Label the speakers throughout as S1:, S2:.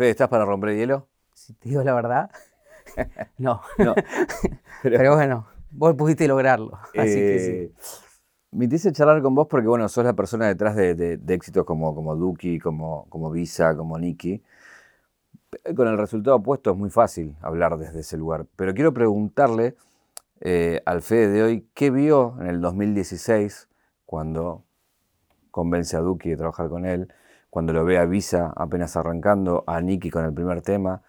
S1: Fede, ¿estás para romper hielo?
S2: Si te digo la verdad, no. no. Pero, bueno, vos pudiste lograrlo. Así que sí.
S1: Eh, me interesa charlar con vos porque, bueno, sos la persona detrás de, éxitos como, como Duki, como, como Visa, como Nicky. Con el resultado opuesto es muy fácil hablar desde ese lugar. Pero quiero preguntarle eh, al Fede de hoy qué vio en el 2016 cuando convence a Duki de trabajar con él, cuando lo ve a Visa apenas arrancando, a Nicky con el primer tema.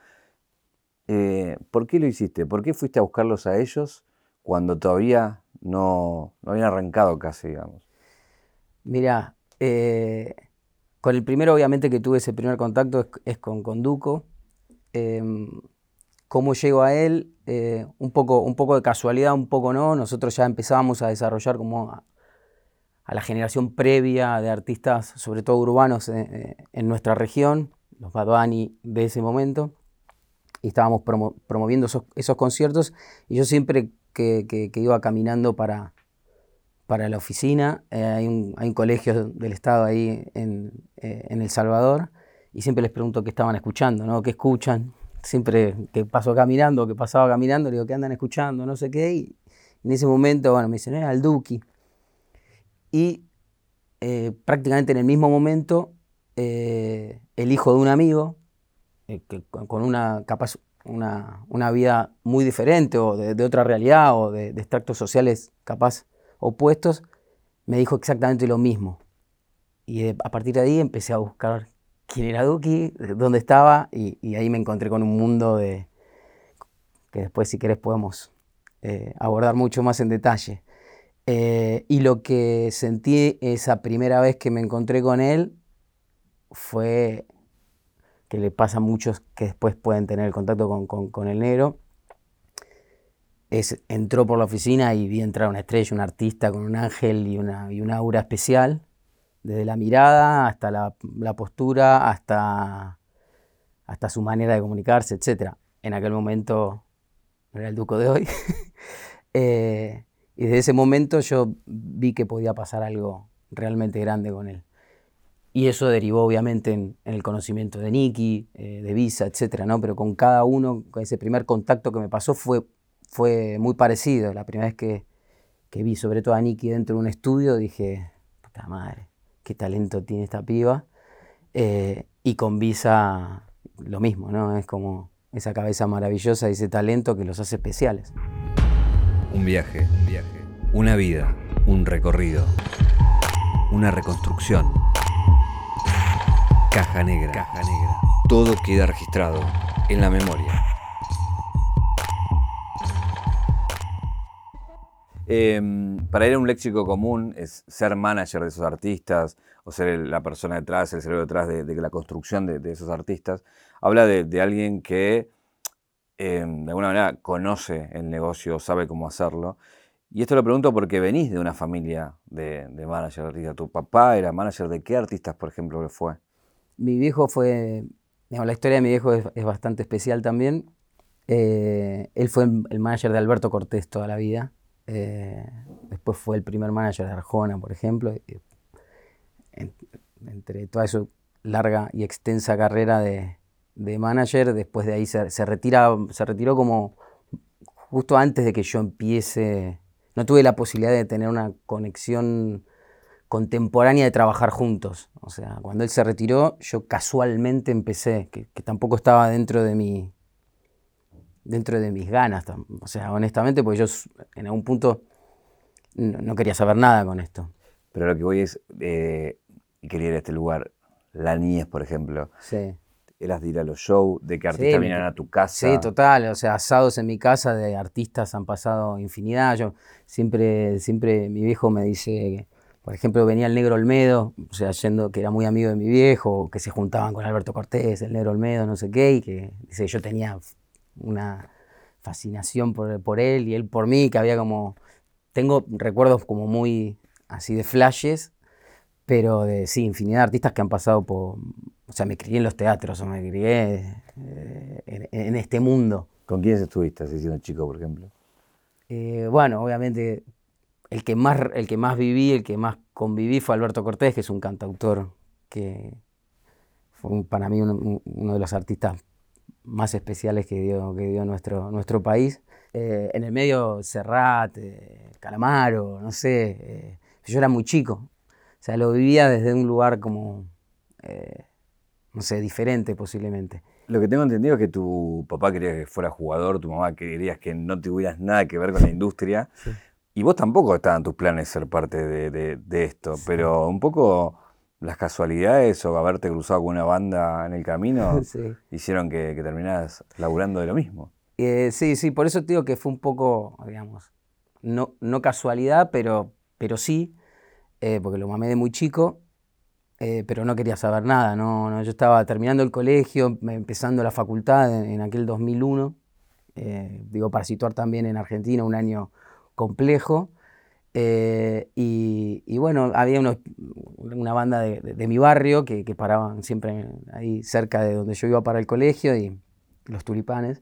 S1: Eh, ¿Por qué lo hiciste? ¿Por qué fuiste a buscarlos a ellos cuando todavía no, habían arrancado casi, digamos?
S2: Mira, eh, con el primero obviamente que tuve ese primer contacto es, con, con Duco. Em, ¿Cómo llego a él? Eh, un, poco, un poco de casualidad, un poco no. Nosotros ya empezábamos a desarrollar como a, la generación previa de artistas, sobre todo urbanos, en nuestra región, los Bad de ese momento y estábamos promoviendo esos, conciertos y yo siempre que, iba caminando para, para la oficina, eh, hay, un, colegio del Estado ahí en, eh, en, El Salvador y siempre les pregunto qué estaban escuchando, ¿no? ¿Qué escuchan? Siempre que paso caminando, que pasaba caminando, le digo, ¿qué andan escuchando? No sé qué. Y en ese momento, bueno, me dicen, era el Duki. Y eh, prácticamente en el mismo momento, el hijo de un amigo, eh, con una, una, vida muy diferente o de, otra realidad o de, extractos sociales capaz opuestos, me dijo exactamente lo mismo. Y a partir de ahí empecé a buscar quién era Duki, dónde estaba, y, ahí me encontré con un mundo de que después si querés podemos eh, abordar mucho más en detalle. Eh, y lo que sentí esa primera vez que me encontré con él fue que le pasa a muchos que después pueden tener el contacto con, el negro, es, entró por la oficina y vi entrar una estrella, un artista con un ángel y una, y una aura especial, desde la mirada hasta la, postura, hasta, hasta su manera de comunicarse, etc. En aquel momento era el duco de hoy. Eh, y desde ese momento yo vi que podía pasar algo realmente grande con él. Y eso derivó obviamente en, el conocimiento de Nicky, eh, de Visa, etcétera, ¿no? Pero con cada uno, con ese primer contacto que me pasó fue, fue muy parecido. La primera vez que, vi sobre todo a Nicky dentro de un estudio dije, puta madre, qué talento tiene esta piba. Eh, y con Visa lo mismo, ¿no? Es como esa cabeza maravillosa y ese talento que los hace especiales.
S1: Un viaje, un viaje, una vida, un recorrido, una reconstrucción Caja negra. Caja negra. Todo queda registrado en la memoria. Em, para él un léxico común es ser manager de esos artistas o ser la persona detrás, el cerebro detrás de, la construcción de, esos artistas. Habla de, alguien que em, de alguna manera conoce el negocio, sabe cómo hacerlo. Y esto lo pregunto porque venís de una familia de, de manager de. ¿Tu papá era manager de qué artistas, por ejemplo, que fue?
S2: Mi viejo fue, la historia de mi viejo es, bastante especial también. Eh, él fue el, manager de Alberto Cortés toda la vida. Eh, después fue el primer manager de Arjona, por ejemplo. entre toda su larga y extensa carrera de, manager, después de ahí se, se, retira, se retiró como justo antes de que yo empiece. No tuve la posibilidad de tener una conexión contemporánea de trabajar juntos. O sea, cuando él se retiró, yo casualmente empecé, que, tampoco estaba dentro de mi dentro de mis ganas. O sea, honestamente, porque yo en algún punto no, quería saber nada con esto.
S1: Pero lo que voy es, eh, quería ir a este lugar, la niñez, por ejemplo.
S2: Sí.
S1: Eras de ir a los shows, de que artistas sí, vinieran a tu casa.
S2: Sí, total. O sea, asados en mi casa de artistas han pasado infinidad. Yo siempre, siempre mi viejo me dice por ejemplo, venía el negro Olmedo, o sea, yendo que era muy amigo de mi viejo, que se juntaban con Alberto Cortés, el negro Olmedo, no sé qué, y que dice, yo tenía una fascinación por, él y él por mí, que había como, tengo recuerdos como muy así de flashes, pero de, sí, infinidad de artistas que han pasado por, o sea, me crié en los teatros, o me crié eh, en, este mundo.
S1: ¿Con quiénes estuviste, siendo chico, por ejemplo?
S2: Eh, bueno, obviamente el que, más, el que más viví, el que más conviví fue Alberto Cortés, que es un cantautor que fue para mí uno, de los artistas más especiales que dio, que dio nuestro, nuestro país. Eh, en el medio Serrat, Calamaro, no sé, yo era muy chico, o sea, lo vivía desde un lugar como, no sé, diferente posiblemente.
S1: Lo que tengo entendido es que tu papá quería que fuera jugador, tu mamá querías que no tuvieras nada que ver con la industria. Y vos tampoco estaban tus planes ser parte de, esto, pero un poco las casualidades o haberte cruzado con una banda en el camino hicieron que, que, terminaras laburando de lo mismo.
S2: Eh, sí, sí, por eso te digo que fue un poco, digamos, no, no casualidad, pero, pero sí, eh, porque lo mamé de muy chico, eh, pero no quería saber nada. No, no, yo estaba terminando el colegio, empezando la facultad en, aquel 2001, digo, para situar también en Argentina un año complejo. Eh, y, bueno, había una banda de, mi barrio que, paraban siempre ahí cerca de donde yo iba para el colegio y los tulipanes.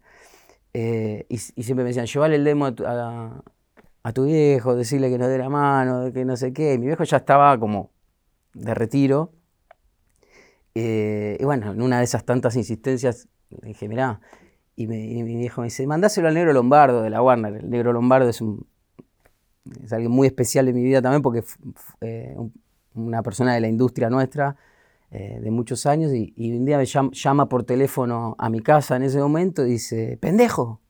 S2: Eh, y, siempre me decían, llévale el demo a tu, viejo, decirle que no dé la mano, que no sé qué. Y mi viejo ya estaba como de retiro. Eh, y bueno, en una de esas tantas insistencias dije, mirá, y, y mi viejo me dice, mandáselo al negro Lombardo de la Warner. El negro Lombardo es un alguien muy especial en mi vida también porque eh, una persona de la industria nuestra eh, de muchos años y, un día me llama, por teléfono a mi casa en ese momento y dice, pendejo,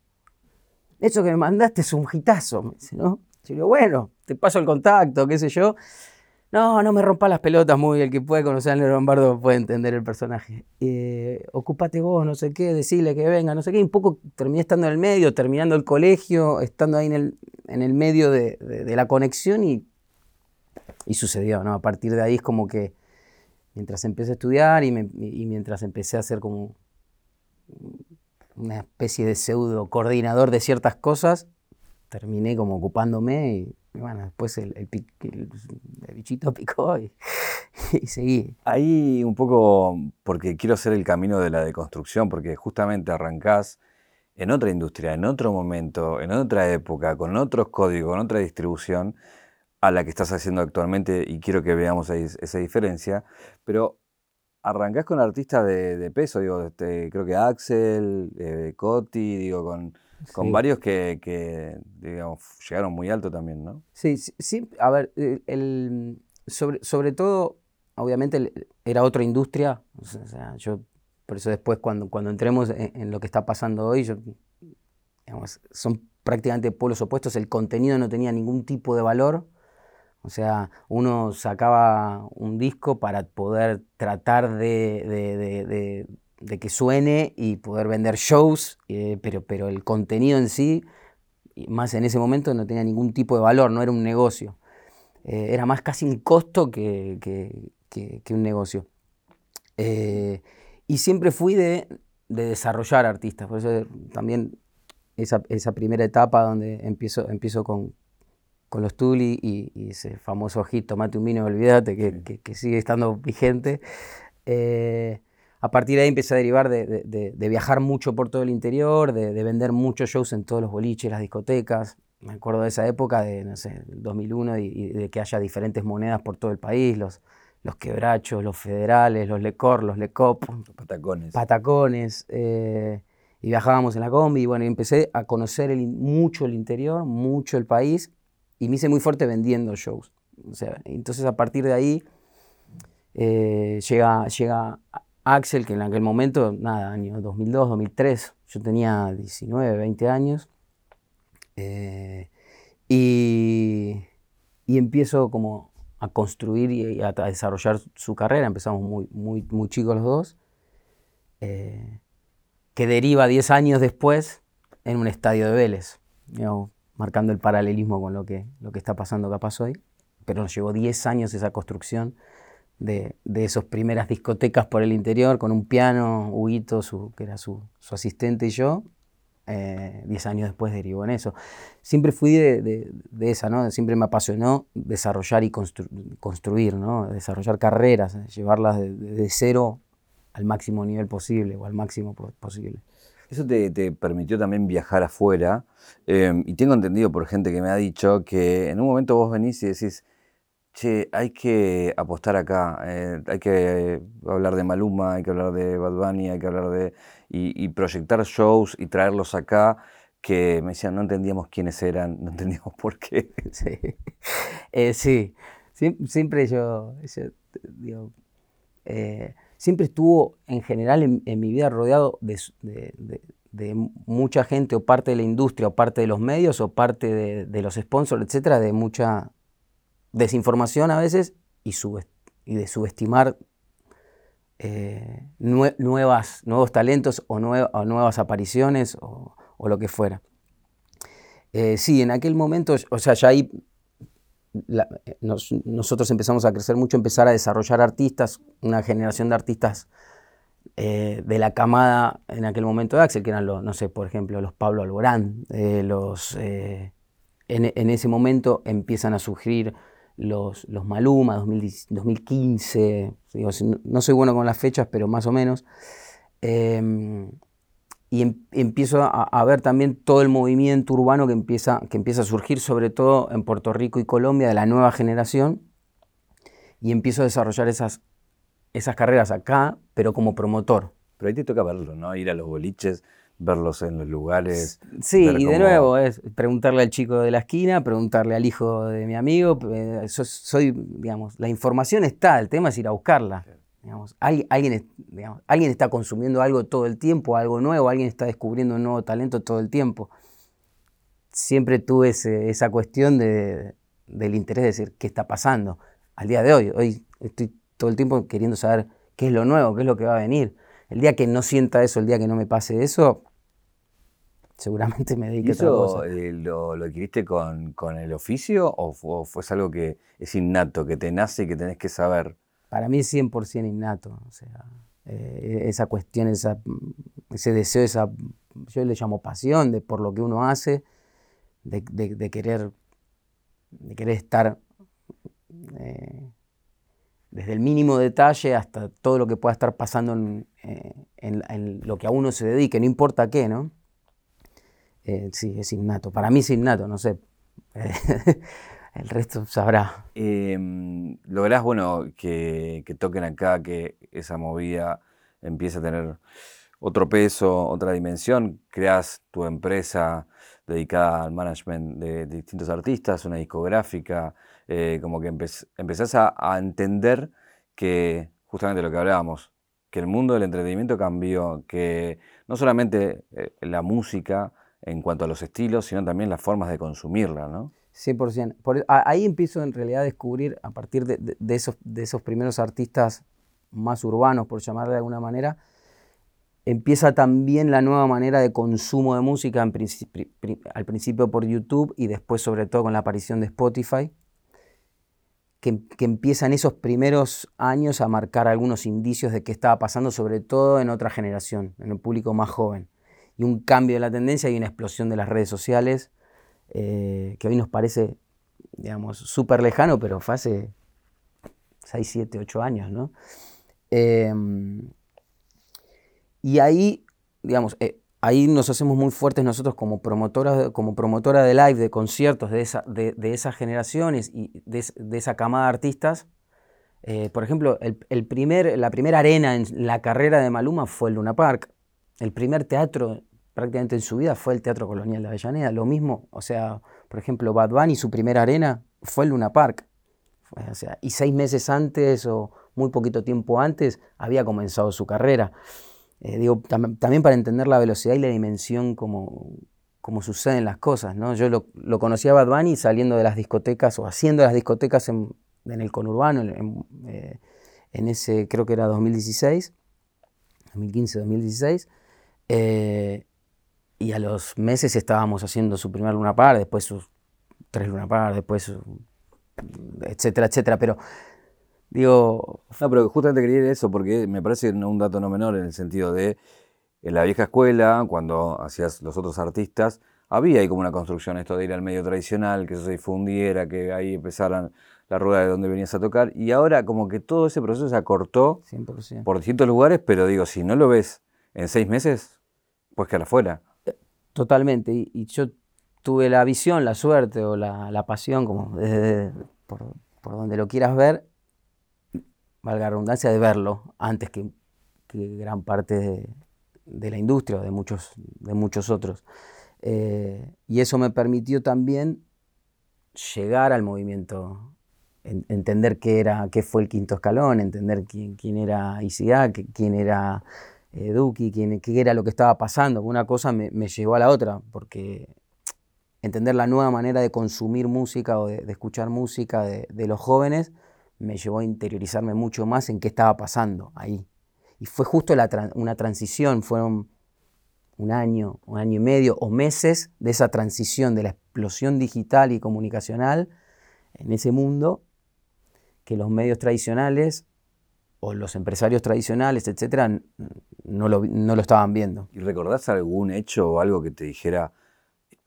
S2: eso que me mandaste es un hitazo. Me dice, ¿no? Bueno, te paso el contacto, qué sé yo. No, no me rompa las pelotas muy, el que puede conocer al Negro Lombardo puede entender el personaje. Eh, ocupate vos, no sé qué, decirle que venga, no sé qué. Y un poco terminé estando en el medio, terminando el colegio, estando ahí en el, en el medio de, la conexión y, y, sucedió, ¿no? A partir de ahí es como que mientras empecé a estudiar y, y mientras empecé a ser como una especie de pseudo coordinador de ciertas cosas, terminé como ocupándome y, bueno, después el, el, bichito picó y, seguí.
S1: Ahí un poco, porque quiero hacer el camino de la deconstrucción, porque justamente arrancás en otra industria, en otro momento, en otra época, con otros códigos, con otra distribución a la que estás haciendo actualmente y quiero que veamos esa diferencia, pero arrancás con artistas de, peso, digo, este, creo que Axel, eh, Coti, digo, con con varios que, digamos, llegaron muy alto también, ¿no?
S2: Sí, sí, a ver, el, sobre, sobre todo, obviamente era otra industria, o sea, yo, por eso después cuando, cuando entremos en, lo que está pasando hoy, yo, digamos, son prácticamente pueblos opuestos, el contenido no tenía ningún tipo de valor, o sea, uno sacaba un disco para poder tratar de de que suene y poder vender shows, eh, pero, pero el contenido en sí, más en ese momento, no tenía ningún tipo de valor, no era un negocio. Eh, era más casi un costo que, que, un negocio. Eh, y siempre fui de, desarrollar artistas, por eso también esa, primera etapa donde empiezo, empiezo con, con los Tuli y, ese famoso hit Tomate un vino, olvídate, que, que, sigue estando vigente a partir de ahí empecé a derivar de, viajar mucho por todo el interior, de, vender muchos shows en todos los boliches, las discotecas. Me acuerdo de esa época, de, no sé, 2001, y, de que haya diferentes monedas por todo el país, los, los quebrachos, los federales, los lecor, los lecop.
S1: Patacones.
S2: Patacones. Eh, y viajábamos en la combi, y bueno, empecé a conocer mucho el interior, mucho el país, y me hice muy fuerte vendiendo shows. O sea, entonces a partir de ahí eh, llega, llega Axel, que en aquel momento, nada, año 2002, 2003, yo tenía 19, 20 años, eh, y, empiezo como a construir y a, desarrollar su carrera, empezamos muy, muy, muy chicos los dos, eh, que deriva 10 años después en un estadio de Vélez, marcando el paralelismo con lo que, lo que está pasando capaz hoy, pero nos llevó 10 años esa construcción de, de esas primeras discotecas por el interior, con un piano, Huguito, su, que era su, su asistente y yo, eh, diez años después derivó en eso. Siempre fui de, de, esa, ¿no? Siempre me apasionó desarrollar y construir, ¿no? Desarrollar carreras, llevarlas de, cero al máximo nivel posible o al máximo posible.
S1: Eso te, te permitió también viajar afuera. Eh, y tengo entendido por gente que me ha dicho que en un momento vos venís y decís, che, hay que apostar acá, eh, hay que hablar de Maluma, hay que hablar de Bad Bunny, hay que hablar de... y, proyectar shows y traerlos acá, que me decían, no entendíamos quiénes eran, no entendíamos por qué.
S2: Sí, eh, sí. siempre yo, digo, eh, siempre estuvo en general en, mi vida rodeado de, de, mucha gente o parte de la industria o parte de los medios o parte de, los sponsors, etcétera, de mucha desinformación a veces y, de subestimar eh, nuevas, nuevos talentos o, nuevas apariciones o, lo que fuera. Eh, sí, en aquel momento, o sea, ya ahí nosotros empezamos a crecer mucho, empezar a desarrollar artistas, una generación de artistas eh, de la camada en aquel momento de Axel, que eran los, no sé, por ejemplo, los Pablo Alborán, los, en, en, ese momento empiezan a surgir los, los Maluma, 2015, no soy bueno con las fechas, pero más o menos. Em, y em, empiezo a, ver también todo el movimiento urbano que empieza, que empieza a surgir, sobre todo en Puerto Rico y Colombia, de la nueva generación, y empiezo a desarrollar esas, esas carreras acá, pero como promotor.
S1: Pero ahí te toca verlo, ¿no? Ir a los boliches, verlos en los lugares.
S2: Sí, y de nuevo es preguntarle al chico de la esquina, preguntarle al hijo de mi amigo. Eh, soy, digamos, la información está, el tema es ir a buscarla. Digamos, alguien, alguien está consumiendo algo todo el tiempo, algo nuevo, alguien está descubriendo un nuevo talento todo el tiempo. Siempre tuve esa cuestión de, del interés de decir qué está pasando. Al día de hoy, hoy estoy todo el tiempo queriendo saber qué es lo nuevo, qué es lo que va a venir. El día que no sienta eso, el día que no me pase eso, seguramente me dedique a otra cosa.
S1: Eh, lo, lo, adquiriste con, el oficio o fue, algo que es innato, que te nace y que tenés que saber?
S2: Para mí es 100% innato. O sea, eh, esa cuestión, esa, ese deseo, esa, yo le llamo pasión de por lo que uno hace, de, querer, de querer estar eh, desde el mínimo detalle hasta todo lo que pueda estar pasando en, en lo que a uno se dedique, no importa qué, ¿no? Eh, sí, es innato. Para mí es innato, no sé. el resto sabrá.
S1: Em, ¿Lográs, bueno, que, toquen acá, que esa movida empiece a tener otro peso, otra dimensión? Creas tu empresa dedicada al management de, distintos artistas, una discográfica, eh, como que empezás a, entender que justamente lo que hablábamos, que el mundo del entretenimiento cambió, que no solamente eh, la música, en cuanto a los estilos, sino también las formas de consumirla, ¿no?
S2: 100%. Por, ahí empiezo en realidad a descubrir, a partir de, esos, de esos primeros artistas más urbanos, por llamarle de alguna manera, empieza también la nueva manera de consumo de música, al principio por YouTube y después sobre todo con la aparición de Spotify, que, que empiezan esos primeros años a marcar algunos indicios de qué estaba pasando, sobre todo en otra generación, en el público más joven y un cambio de la tendencia y una explosión de las redes sociales eh, que hoy nos parece, digamos, súper lejano, pero fue hace 6, 7, 8 años, ¿no? Em, y ahí, digamos, eh, ahí nos hacemos muy fuertes nosotros como promotora, como promotora de live, de conciertos de, de, esas generaciones y de, esa camada de artistas. Eh, por ejemplo, el, primer, la primera arena en la carrera de Maluma fue el Luna Park. El primer teatro prácticamente en su vida fue el Teatro Colonial de Avellaneda. Lo mismo, o sea, por ejemplo, Bad Bunny, su primera arena fue el Luna Park. O sea, y seis meses antes o muy poquito tiempo antes había comenzado su carrera. Eh, digo, también para entender la velocidad y la dimensión como, como suceden las cosas. ¿no? Yo lo, lo conocí a Bad Bunny saliendo de las discotecas o haciendo las discotecas en, el conurbano, en, eh, en, ese creo que era 2016, 2015-2016. Eh, y a los meses estábamos haciendo su primer Luna Par, después sus tres Luna Par, después etcétera, etcétera. Pero digo...
S1: No, pero justamente quería ir eso porque me parece un dato no menor en el sentido de en la vieja escuela, cuando hacías los otros artistas, había ahí como una construcción esto de ir al medio tradicional, que eso se difundiera, que ahí empezaran la rueda de donde venías a tocar. Y ahora como que todo ese proceso se acortó 100%. por distintos lugares, pero digo, si no lo ves en seis meses, pues quedar afuera.
S2: Totalmente. Y, yo tuve la visión, la suerte o la, pasión, como por donde lo quieras ver, valga la redundancia, de verlo antes que, gran parte de, la industria o de muchos, de muchos otros. Eh, y eso me permitió también llegar al movimiento, entender qué, era, qué fue el quinto escalón, entender quién, quién era ICA, quién era eh, Duki, quién, qué era lo que estaba pasando. Una cosa me, llevó a la otra, porque entender la nueva manera de consumir música o de, escuchar música de, los jóvenes me llevó a interiorizarme mucho más en qué estaba pasando ahí. Y fue justo una transición, fueron un año, un año y medio o meses de esa transición de la explosión digital y comunicacional en ese mundo que los medios tradicionales o los empresarios tradicionales, etcétera, no lo, no lo estaban viendo.
S1: ¿Y recordás algún hecho o algo que te dijera,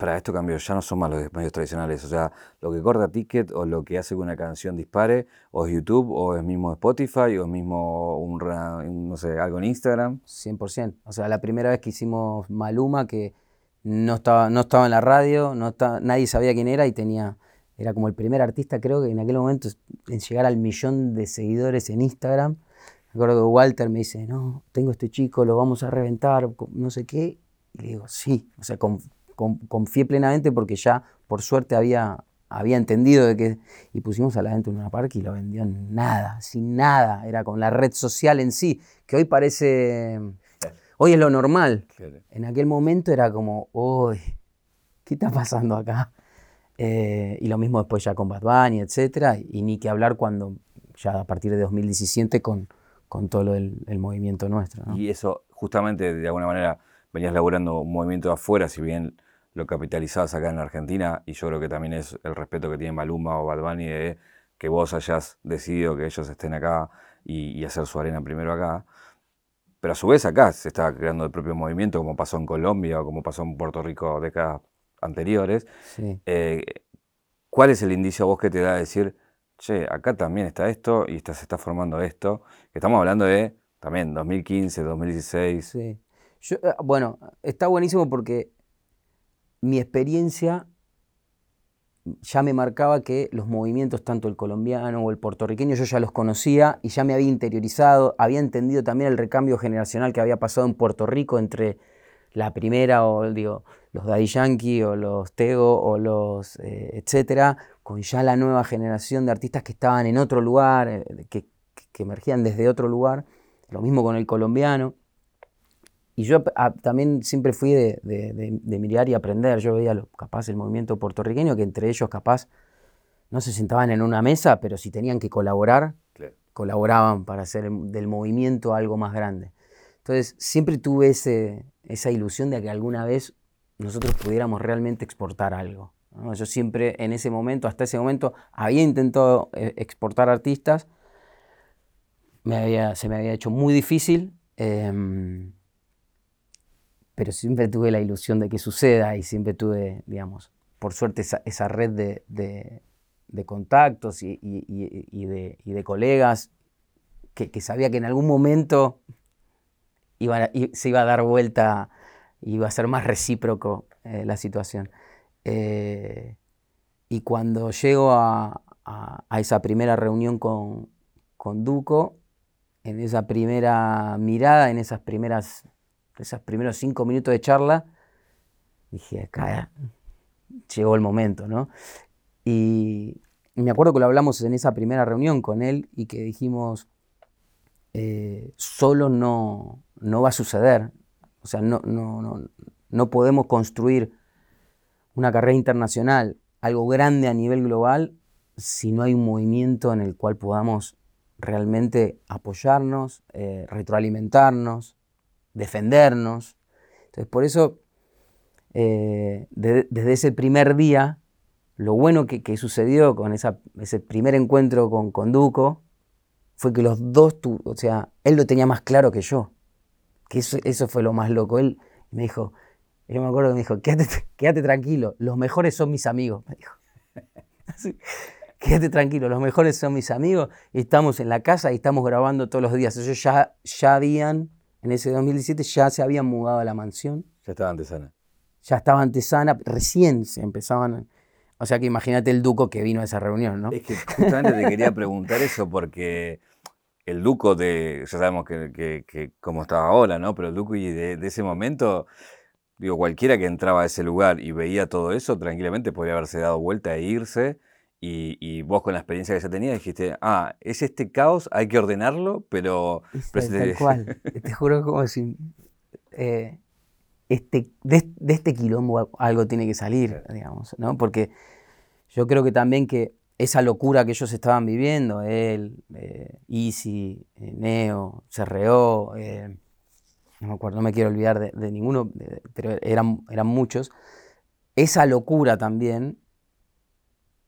S1: para esto cambió, ya no son más los medios tradicionales. O sea, lo que corta ticket o lo que hace que una canción dispare, o es YouTube, o es mismo Spotify, o es mismo un, no sé, algo en Instagram.
S2: 100%. O sea, la primera vez que hicimos Maluma, que no estaba, no estaba en la radio, no nadie sabía quién era y tenía, era como el primer artista, creo que en aquel momento, en llegar al millón de seguidores en Instagram. Me acuerdo que Walter me dice, no, tengo este chico, lo vamos a reventar, no sé qué. Y le digo, sí, o sea, con confié plenamente porque ya, por suerte, había, había entendido de que... Y pusimos a la gente en una parque y lo vendió en nada, sin nada. Era con la red social en sí, que hoy parece... Hoy es lo normal. En aquel momento era como, uy, ¿qué está pasando acá? Eh, y lo mismo después ya con Bad Bunny, etc. Y, ni que hablar cuando, ya a partir de 2017, con, con todo lo del el movimiento nuestro.
S1: Y eso, justamente, de alguna manera, venías laburando un movimiento de afuera, si bien lo capitalizabas acá en la Argentina, y yo creo que también es el respeto que tiene Maluma o Bad de que vos hayas decidido que ellos estén acá y, hacer su arena primero acá. Pero a su vez acá se está creando el propio movimiento, como pasó en Colombia o como pasó en Puerto Rico décadas anteriores. Eh, ¿Cuál es el indicio a vos que te da de decir, che, acá también está esto y se está formando esto? Estamos hablando de también 2015, 2016.
S2: Sí. Eh, bueno, está buenísimo porque mi experiencia ya me marcaba que los movimientos, tanto el colombiano o el puertorriqueño, yo ya los conocía y ya me había interiorizado, había entendido también el recambio generacional que había pasado en Puerto Rico entre la primera o digo, los Daddy Yankee o los Tego o los eh, etcétera, con ya la nueva generación de artistas que estaban en otro lugar, eh, que emergían desde otro lugar, lo mismo con el colombiano. Y yo ah, también siempre fui de, mirar y aprender. Yo veía lo, capaz el movimiento puertorriqueño, que entre ellos capaz no se sentaban en una mesa, pero si tenían que colaborar, colaboraban para hacer del movimiento algo más grande. Entonces siempre tuve ese, esa ilusión de que alguna vez nosotros pudiéramos realmente exportar algo. Yo siempre en ese momento, hasta ese momento, había intentado eh, exportar artistas, me había, se me había hecho muy difícil. Em, pero siempre tuve la ilusión de que suceda y siempre tuve, digamos, por suerte esa, red de, contactos y, de, colegas que, sabía que en algún momento se iba a dar vuelta, iba a ser más recíproco eh, la situación. Eh, y cuando llego a, esa primera reunión con, con Duco, en esa primera mirada, en esas primeras esos primeros cinco minutos de charla, dije, acá llegó el momento, ¿no? Y, me acuerdo que lo hablamos en esa primera reunión con él y que dijimos, eh, solo no, no va a suceder. O sea, no, no, no, no podemos construir una carrera internacional, algo grande a nivel global, si no hay un movimiento en el cual podamos realmente apoyarnos, eh, retroalimentarnos, defendernos. Entonces, por eso, eh, desde ese primer día, lo bueno que, sucedió con ese primer encuentro con, con, Duco fue que los dos, o sea, él lo tenía más claro que yo. Que eso, fue lo más loco. Él me dijo, yo me acuerdo que me dijo, quédate, quédate tranquilo, los mejores son mis amigos, me dijo. quédate tranquilo, los mejores son mis amigos, estamos en la casa y estamos grabando todos los días. Ellos ya, ya habían en ese 2017 ya se habían mudado a la mansión.
S1: Ya estaba antesana.
S2: Ya estaba antesana, recién se empezaban. O sea que imagínate el Duco que vino a esa reunión, ¿no?
S1: Es que justamente te quería preguntar eso porque el Duco de, ya sabemos que, que, cómo estaba ahora, ¿no? Pero el Duco y de, ese momento, digo, cualquiera que entraba a ese lugar y veía todo eso, tranquilamente podría haberse dado vuelta e irse. Y, vos con la experiencia que ya tenías dijiste, ah, es este caos, hay que ordenarlo, pero...
S2: tal cual, te juro como si... Eh, este, de, este quilombo algo tiene que salir, digamos, ¿no? Porque yo creo que también que esa locura que ellos estaban viviendo, él, eh, Easy, eh, Neo, Cerreó, eh, no me acuerdo, no me quiero olvidar de, ninguno, pero eran, eran muchos, esa locura también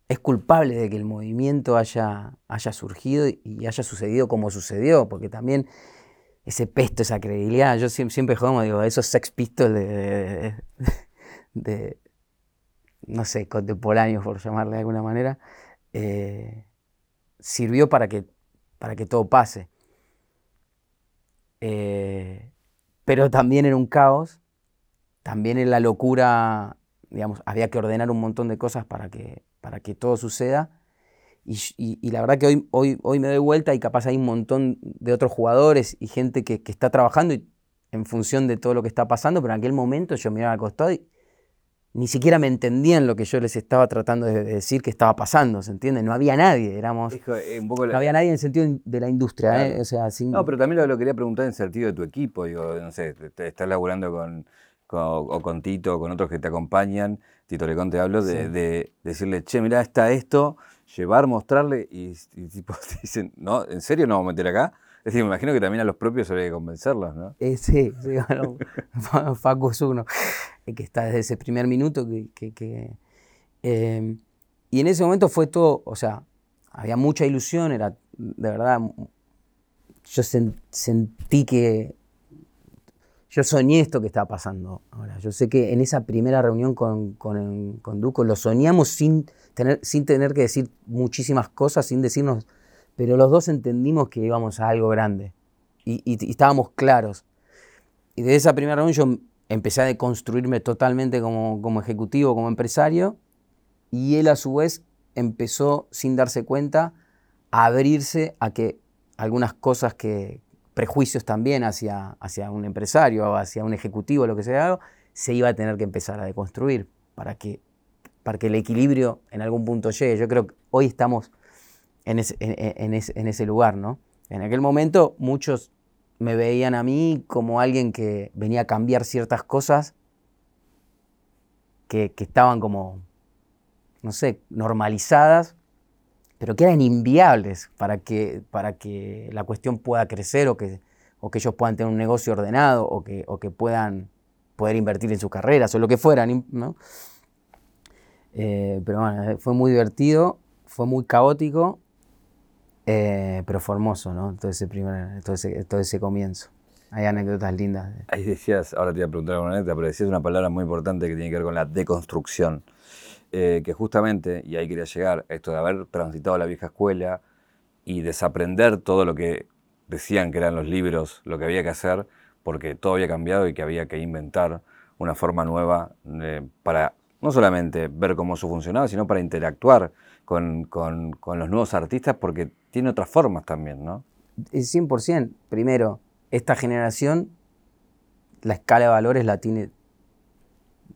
S2: es culpable de que el movimiento haya, haya surgido y haya sucedido como sucedió, porque también ese pesto, esa credibilidad. Yo siempre, siempre digo, esos sex pistols de, no sé, contemporáneos, por llamarle de alguna manera, eh, sirvió para que, para que todo pase. Eh, pero también era un caos, también en la locura, digamos, había que ordenar un montón de cosas para que, para que todo suceda y, la verdad que hoy, hoy, hoy me doy vuelta y capaz hay un montón de otros jugadores y gente que, está trabajando en función de todo lo que está pasando, pero en aquel momento yo miraba al costado y ni siquiera me entendían lo que yo les estaba tratando de decir que estaba pasando, ¿se entiende? No había nadie, éramos... Eh, no había nadie en el sentido de la industria, ¿eh?
S1: No, pero también lo, quería preguntar en el sentido de tu equipo, digo, no sé, estás laburando con, o con Tito, o con otros que te acompañan, Tito Lecón te hablo, de, de decirle, che, mirá, está esto llevar, mostrarle y, tipo dicen, no, ¿en serio no vamos a meter acá? Es decir, me imagino que también a los propios habría que convencerlos, ¿no?
S2: Eh, sí, sí bueno, Facu es uno, que está desde ese primer minuto que... Em, y en ese momento fue todo, o sea, había mucha ilusión, era de verdad, yo sentí que yo soñé esto que estaba pasando ahora. Yo sé que en esa primera reunión con, con, con Duco lo soñamos sin tener, sin tener que decir muchísimas cosas, sin decirnos, pero los dos entendimos que íbamos a algo grande y, estábamos claros. Y de esa primera reunión yo empecé a deconstruirme totalmente como, como ejecutivo, como empresario, y él a su vez empezó, sin darse cuenta, a abrirse a que algunas cosas que, prejuicios también hacia, hacia un empresario o hacia un ejecutivo, lo que sea, se iba a tener que empezar a deconstruir para que, para que el equilibrio en algún punto llegue. Yo creo que hoy estamos en ese, en, ese lugar, ¿no? En aquel momento muchos me veían a mí como alguien que venía a cambiar ciertas cosas que, que estaban como, no sé, normalizadas pero que eran inviables para que, para que la cuestión pueda crecer o que, o que ellos puedan tener un negocio ordenado o que, o que puedan poder invertir en sus carreras o lo que fueran. ¿no? Eh, pero bueno, fue muy divertido, fue muy caótico, eh, pero fue hermoso, ¿no? Todo ese, primer, todo ese, todo ese comienzo. Hay anécdotas lindas.
S1: Ahí decías, ahora te iba a preguntar una anécdota, pero decías una palabra muy importante que tiene que ver con la deconstrucción. Eh, que justamente, y ahí quería llegar, esto de haber transitado la vieja escuela y desaprender todo lo que decían que eran los libros, lo que había que hacer, porque todo había cambiado y que había que inventar una forma nueva eh, para no solamente ver cómo eso funcionaba, sino para interactuar con, con, con los nuevos artistas, porque tiene otras formas también, ¿no?
S2: 100%. Primero, esta generación, la escala de valores la tiene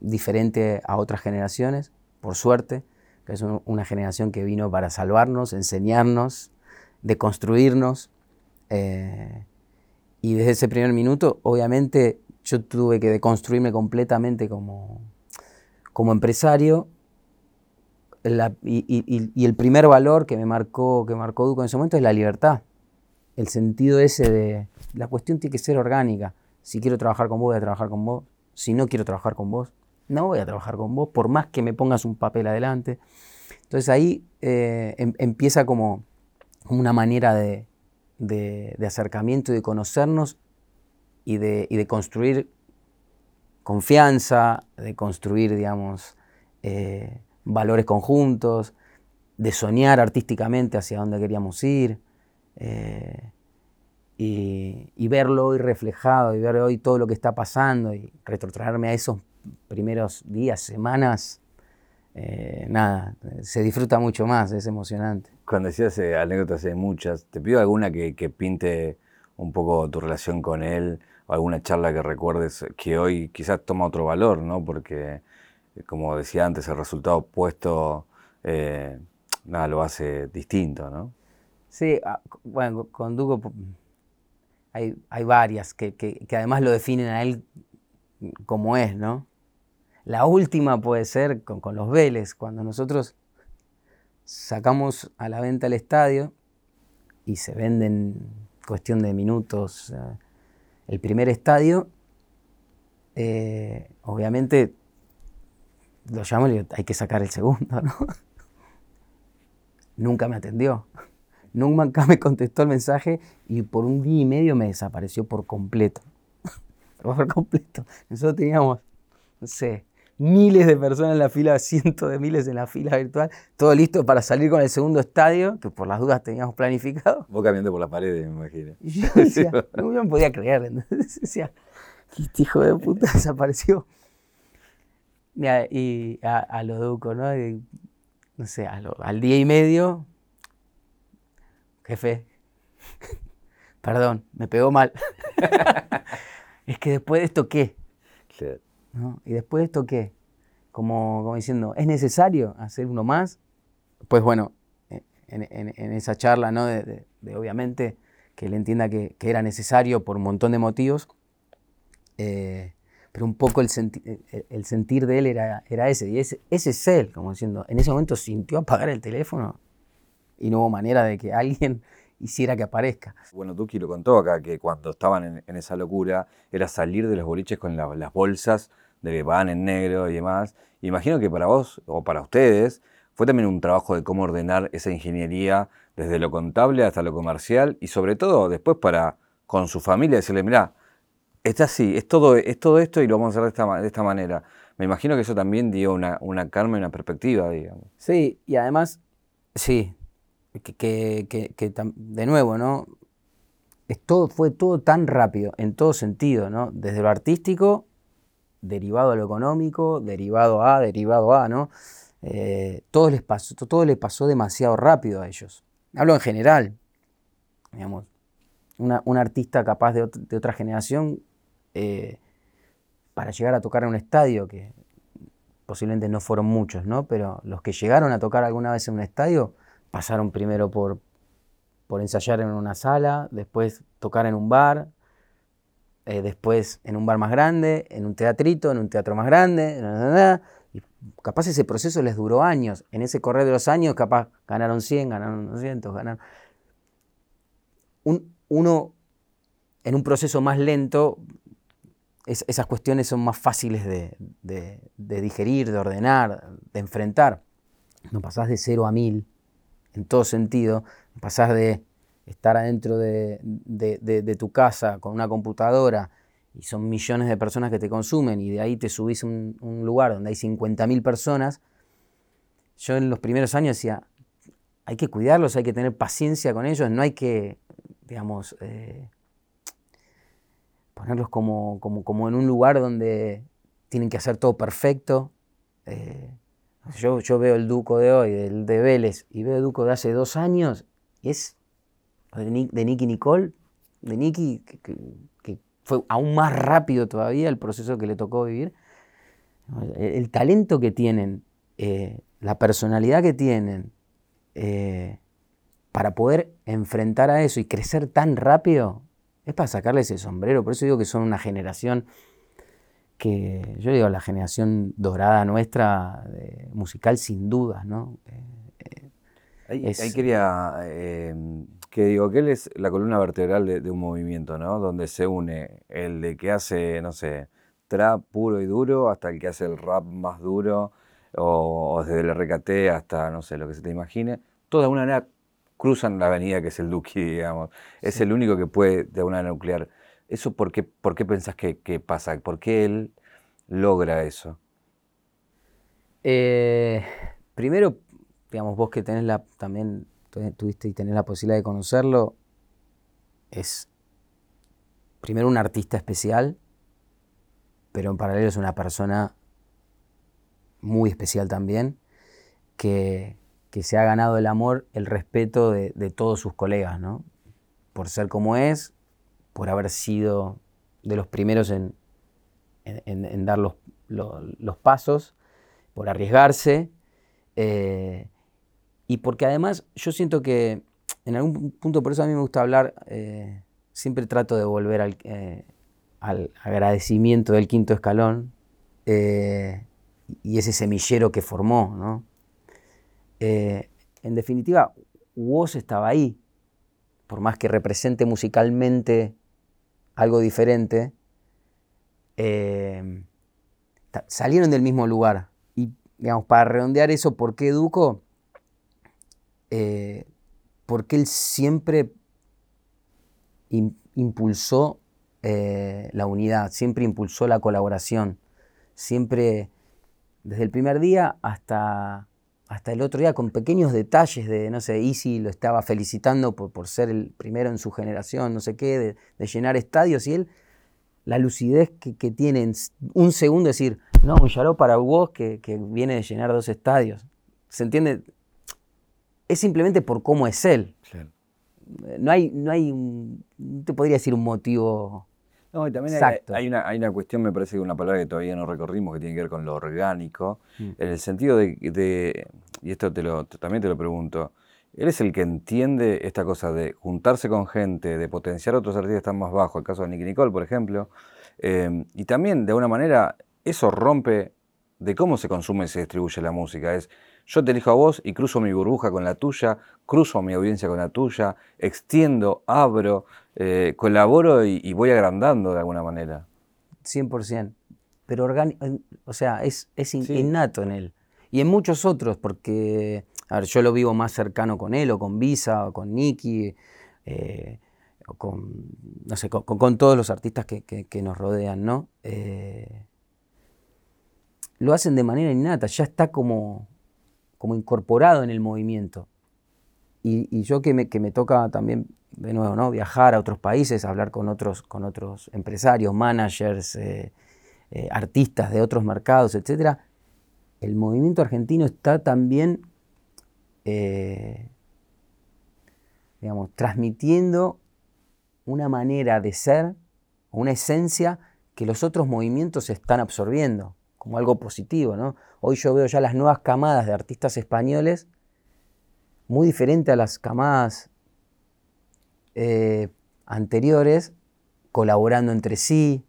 S2: diferente a otras generaciones por suerte, que es una generación que vino para salvarnos, enseñarnos, deconstruirnos. Eh, y desde ese primer minuto, obviamente, yo tuve que deconstruirme completamente como, como empresario. Y, el primer valor que me marcó, que marcó Duco en ese momento es la libertad. El sentido ese de la cuestión tiene que ser orgánica. Si quiero trabajar con vos, voy a trabajar con vos. Si no quiero trabajar con vos, no voy a trabajar con vos por más que me pongas un papel adelante. Entonces ahí eh, em, empieza como una manera de, acercamiento y de conocernos y de, construir confianza, de construir, digamos, eh, valores conjuntos, de soñar artísticamente hacia dónde queríamos ir. Eh, y, verlo hoy reflejado y ver hoy todo lo que está pasando y retrotraerme a esos primeros días, semanas, eh, nada, se disfruta mucho más, es emocionante.
S1: Cuando decías eh, anécdotas hay muchas, te pido alguna que, que, pinte un poco tu relación con él, o alguna charla que recuerdes que hoy quizás toma otro valor, ¿no? Porque, eh, como decía antes, el resultado opuesto, nada, lo hace distinto, ¿no?
S2: Sí, ah, bueno, con Dugo hay, hay varias que, que, que además lo definen a él como es, ¿no? La última puede ser con, los Vélez, cuando nosotros sacamos a la venta el estadio y se venden cuestión de minutos el primer estadio, eh, obviamente lo llamo y digo, hay que sacar el segundo, ¿no? Nunca me atendió. Nunca me contestó el mensaje y por un día y medio me desapareció por completo. por completo. Nosotros teníamos, no sé, miles de personas en la fila, cientos de miles en la fila virtual, todo listo para salir con el segundo estadio, que por las dudas teníamos planificado.
S1: Vos caminando por las paredes, me imagino.
S2: Y yo decía, no, me podía creer. Entonces decía, este hijo de puta desapareció. Y a, lo duco, ¿no? no sé, al día y medio, jefe, perdón, me pegó mal. es que después de esto, ¿qué? ¿Y después de esto qué? Como, como, diciendo, ¿es necesario hacer uno más? Pues bueno, en, esa charla, ¿no? De, obviamente que él entienda que, era necesario por un montón de motivos, eh, pero un poco el, el, sentir de él era, era ese, y ese, ese es él, como diciendo, en ese momento sintió apagar el teléfono y no hubo manera de que alguien hiciera que aparezca.
S1: Bueno, Duki lo contó acá, que cuando estaban en, esa locura era salir de los boliches con las bolsas de van en negro y demás. Imagino que para vos, o para ustedes, fue también un trabajo de cómo ordenar esa ingeniería desde lo contable hasta lo comercial y sobre todo después para con su familia decirle, mira, está así, es todo, es todo esto y lo vamos a hacer de esta, de esta manera. Me imagino que eso también dio una, una y una perspectiva, digamos.
S2: Sí, y además, sí, que, de nuevo, ¿no? Es todo, fue todo tan rápido, en todo sentido, ¿no? Desde lo artístico, derivado a lo económico, derivado a, derivado a, ¿no? Eh, todo, les pasó, todo les pasó demasiado rápido a ellos. Hablo en general, digamos, un artista capaz de, otra generación, eh, para llegar a tocar en un estadio, que posiblemente no fueron muchos, ¿no? Pero los que llegaron a tocar alguna vez en un estadio, pasaron primero por, por ensayar en una sala, después tocar en un bar, eh, después en un bar más grande, en un teatrito, en un teatro más grande, y capaz ese proceso les duró años. En ese correr de los años, capaz ganaron 100, ganaron 200, ganaron... uno, en un proceso más lento, esas cuestiones son más fáciles de, de, digerir, de ordenar, de enfrentar. No pasás de cero a mil en todo sentido, pasás de estar adentro de, tu casa con una computadora y son millones de personas que te consumen y de ahí te subís a un, lugar donde hay 50.000 personas, yo en los primeros años decía, hay que cuidarlos, hay que tener paciencia con ellos, no hay que, digamos, eh, ponerlos como, como, en un lugar donde tienen que hacer todo perfecto. Eh, yo, yo veo el Duco de hoy, el de Vélez, y veo el Duco de hace dos años, es de, Nicky Nicole, de Nicky, que, fue aún más rápido todavía el proceso que le tocó vivir. El, talento que tienen, eh, la personalidad que tienen, eh, para poder enfrentar a eso y crecer tan rápido, es para sacarles el sombrero. Por eso digo que son una generación que yo digo la generación dorada nuestra musical sin dudas, ¿no?
S1: Eh, ahí, quería eh, que digo que él es la columna vertebral de, un movimiento, ¿no? Donde se une el de que hace, no sé, trap puro y duro hasta el que hace el rap más duro o, desde el RKT hasta, no sé, lo que se te imagine. Alguna manera cruzan la avenida que es el Duki, digamos. Es el único que puede de manera nuclear ¿Eso por qué, por qué pensás que, pasa? ¿Por qué él logra eso?
S2: Eh, primero, digamos, vos que tenés la, también tuviste y tenés la posibilidad de conocerlo, es primero un artista especial, pero en paralelo es una persona muy especial también. que, se ha ganado el amor, el respeto de, todos sus colegas, ¿no? Por ser como es, por haber sido de los primeros en, dar los, pasos, por arriesgarse, eh, y porque además yo siento que en algún punto, por eso a mí me gusta hablar, eh, siempre trato de volver al, eh, al agradecimiento del quinto escalón y ese semillero que formó, ¿no? Eh, en definitiva, Woz estaba ahí, por más que represente musicalmente algo diferente, eh, salieron del mismo lugar. Y, digamos, para redondear eso, ¿por qué Duco? Eh, porque él siempre impulsó la unidad, siempre impulsó la colaboración, siempre, desde el primer día hasta hasta el otro día con pequeños detalles de, no sé, Easy lo estaba felicitando por, por ser el primero en su generación, no sé qué, de, llenar estadios y él, la lucidez que, tiene en un segundo, decir, no, un Yaró para vos que, que, viene de llenar dos estadios. ¿Se entiende? Es simplemente por cómo es él. No hay, no hay, no te podría decir un motivo
S1: no, y también hay, una, hay una cuestión, me parece que una palabra que todavía no recorrimos, que tiene que ver con lo orgánico, mm. en el sentido de, y esto te lo, también te lo pregunto, él es el que entiende esta cosa de juntarse con gente, de potenciar a otros artistas que están más bajos, el caso de Nicky Nicole, por ejemplo, eh, y también, de alguna manera, eso rompe de cómo se consume y se distribuye la música. Es, yo te elijo a vos y cruzo mi burbuja con la tuya, cruzo mi audiencia con la tuya, extiendo, abro, eh, colaboro y, voy agrandando de alguna manera.
S2: 100%. Pero o sea, es, innato en él. Y en muchos otros, porque a ver, yo lo vivo más cercano con él, o con Visa, o con Nicky, eh, o con, no sé, con, todos los artistas que, nos rodean, ¿no? Eh, lo hacen de manera innata, ya está como, como incorporado en el movimiento. Y, yo que me, toca también, de nuevo, ¿no? viajar a otros países, hablar con otros, con otros empresarios, managers, eh, eh, artistas de otros mercados, etc., el movimiento argentino está también, eh, digamos, transmitiendo una manera de ser, una esencia que los otros movimientos están absorbiendo como algo positivo. ¿no? Hoy yo veo ya las nuevas camadas de artistas españoles muy diferentes a las camadas eh, anteriores, colaborando entre sí,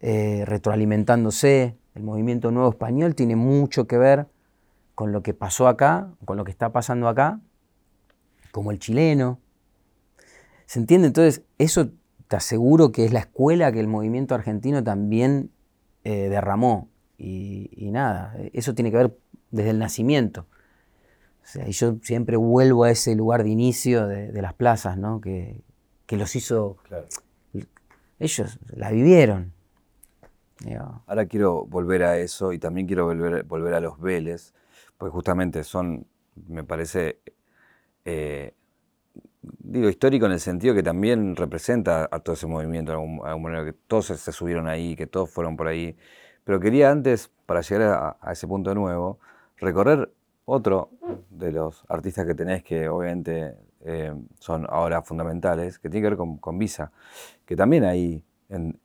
S2: eh, retroalimentándose. El movimiento nuevo español tiene mucho que ver con lo que pasó acá, con lo que está pasando acá, como el chileno. ¿Se entiende? Entonces, eso te aseguro que es la escuela que el movimiento argentino también eh, derramó. Y, nada, eso tiene que ver desde el nacimiento. O sea, y yo siempre vuelvo a ese lugar de inicio de, las plazas, ¿no? Que, los hizo. Ellos la vivieron.
S1: Ahora quiero volver a eso y también quiero volver, volver a los Vélez, porque justamente son, me parece, eh, digo, histórico en el sentido que también representa a todo ese movimiento, de que todos se subieron ahí, que todos fueron por ahí. Pero quería antes, para llegar a, ese punto nuevo, recorrer otro de los artistas que tenés que obviamente eh, son ahora fundamentales, que tiene que ver con, Visa, que también ahí